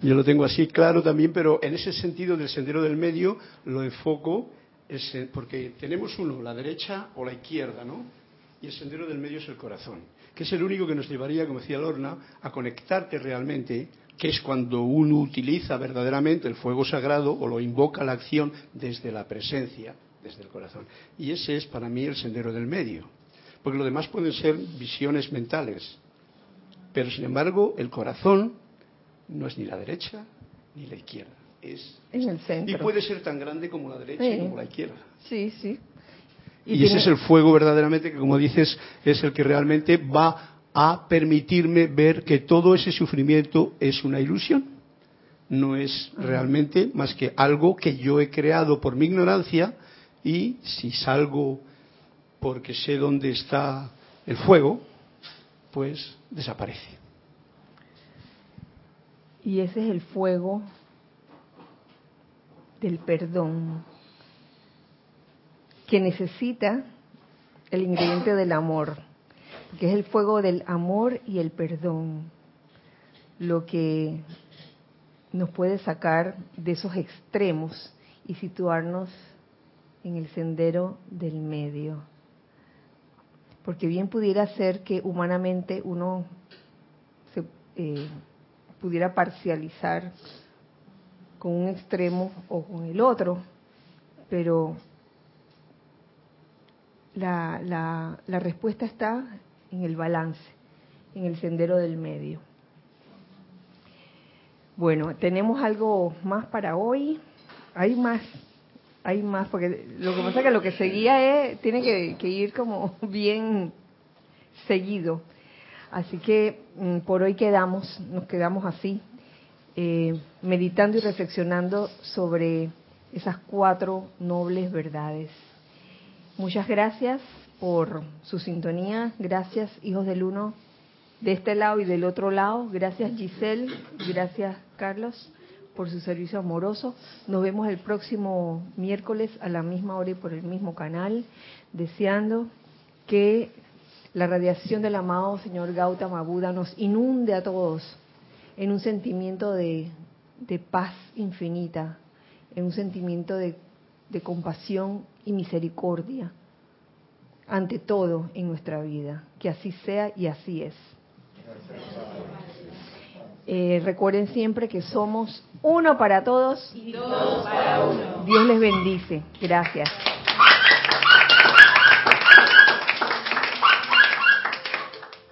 yo lo tengo así claro también, pero en ese sentido del sendero del medio lo enfoco, porque tenemos uno, la derecha o la izquierda, ¿no? Y el sendero del medio es el corazón, que es el único que nos llevaría, como decía Lorna, a conectarte realmente que es cuando uno utiliza verdaderamente el fuego sagrado o lo invoca la acción desde la presencia, desde el corazón. Y ese es para mí el sendero del medio, porque lo demás pueden ser visiones mentales, pero sin embargo el corazón no es ni la derecha ni la izquierda, es en el centro. Y puede ser tan grande como la derecha y como la izquierda. Sí, sí. Y, ese es el fuego verdaderamente que, como dices, es el que realmente va a permitirme ver que todo ese sufrimiento es una ilusión. No es realmente más que algo que yo he creado por mi ignorancia y si salgo porque sé dónde está el fuego, pues desaparece. Y ese es el fuego del perdón que necesita el ingrediente del amor que es el fuego del amor y el perdón, lo que nos puede sacar de esos extremos y situarnos en el sendero del medio. Porque bien pudiera ser que humanamente uno se eh, pudiera parcializar con un extremo o con el otro, pero la, la, la respuesta está en el balance, en el sendero del medio. Bueno, tenemos algo más para hoy. Hay más, hay más, porque lo que pasa es que lo que seguía es, tiene que, ir como bien seguido. Así que mm, por hoy quedamos, nos quedamos así, eh, meditando y reflexionando sobre esas cuatro nobles verdades. Muchas gracias por su sintonía. Gracias, hijos del uno, de este lado y del otro lado. Gracias, Giselle. Gracias, Carlos, por su servicio amoroso. Nos vemos el próximo miércoles a la misma hora y por el mismo canal, deseando que la radiación del amado Señor Gautama Buda nos inunde a todos en un sentimiento de, paz infinita, en un sentimiento de compasión y misericordia ante todo en nuestra vida. Que así sea y así es. Eh, recuerden siempre que somos uno para todos y todos para uno. Dios les bendice. Gracias.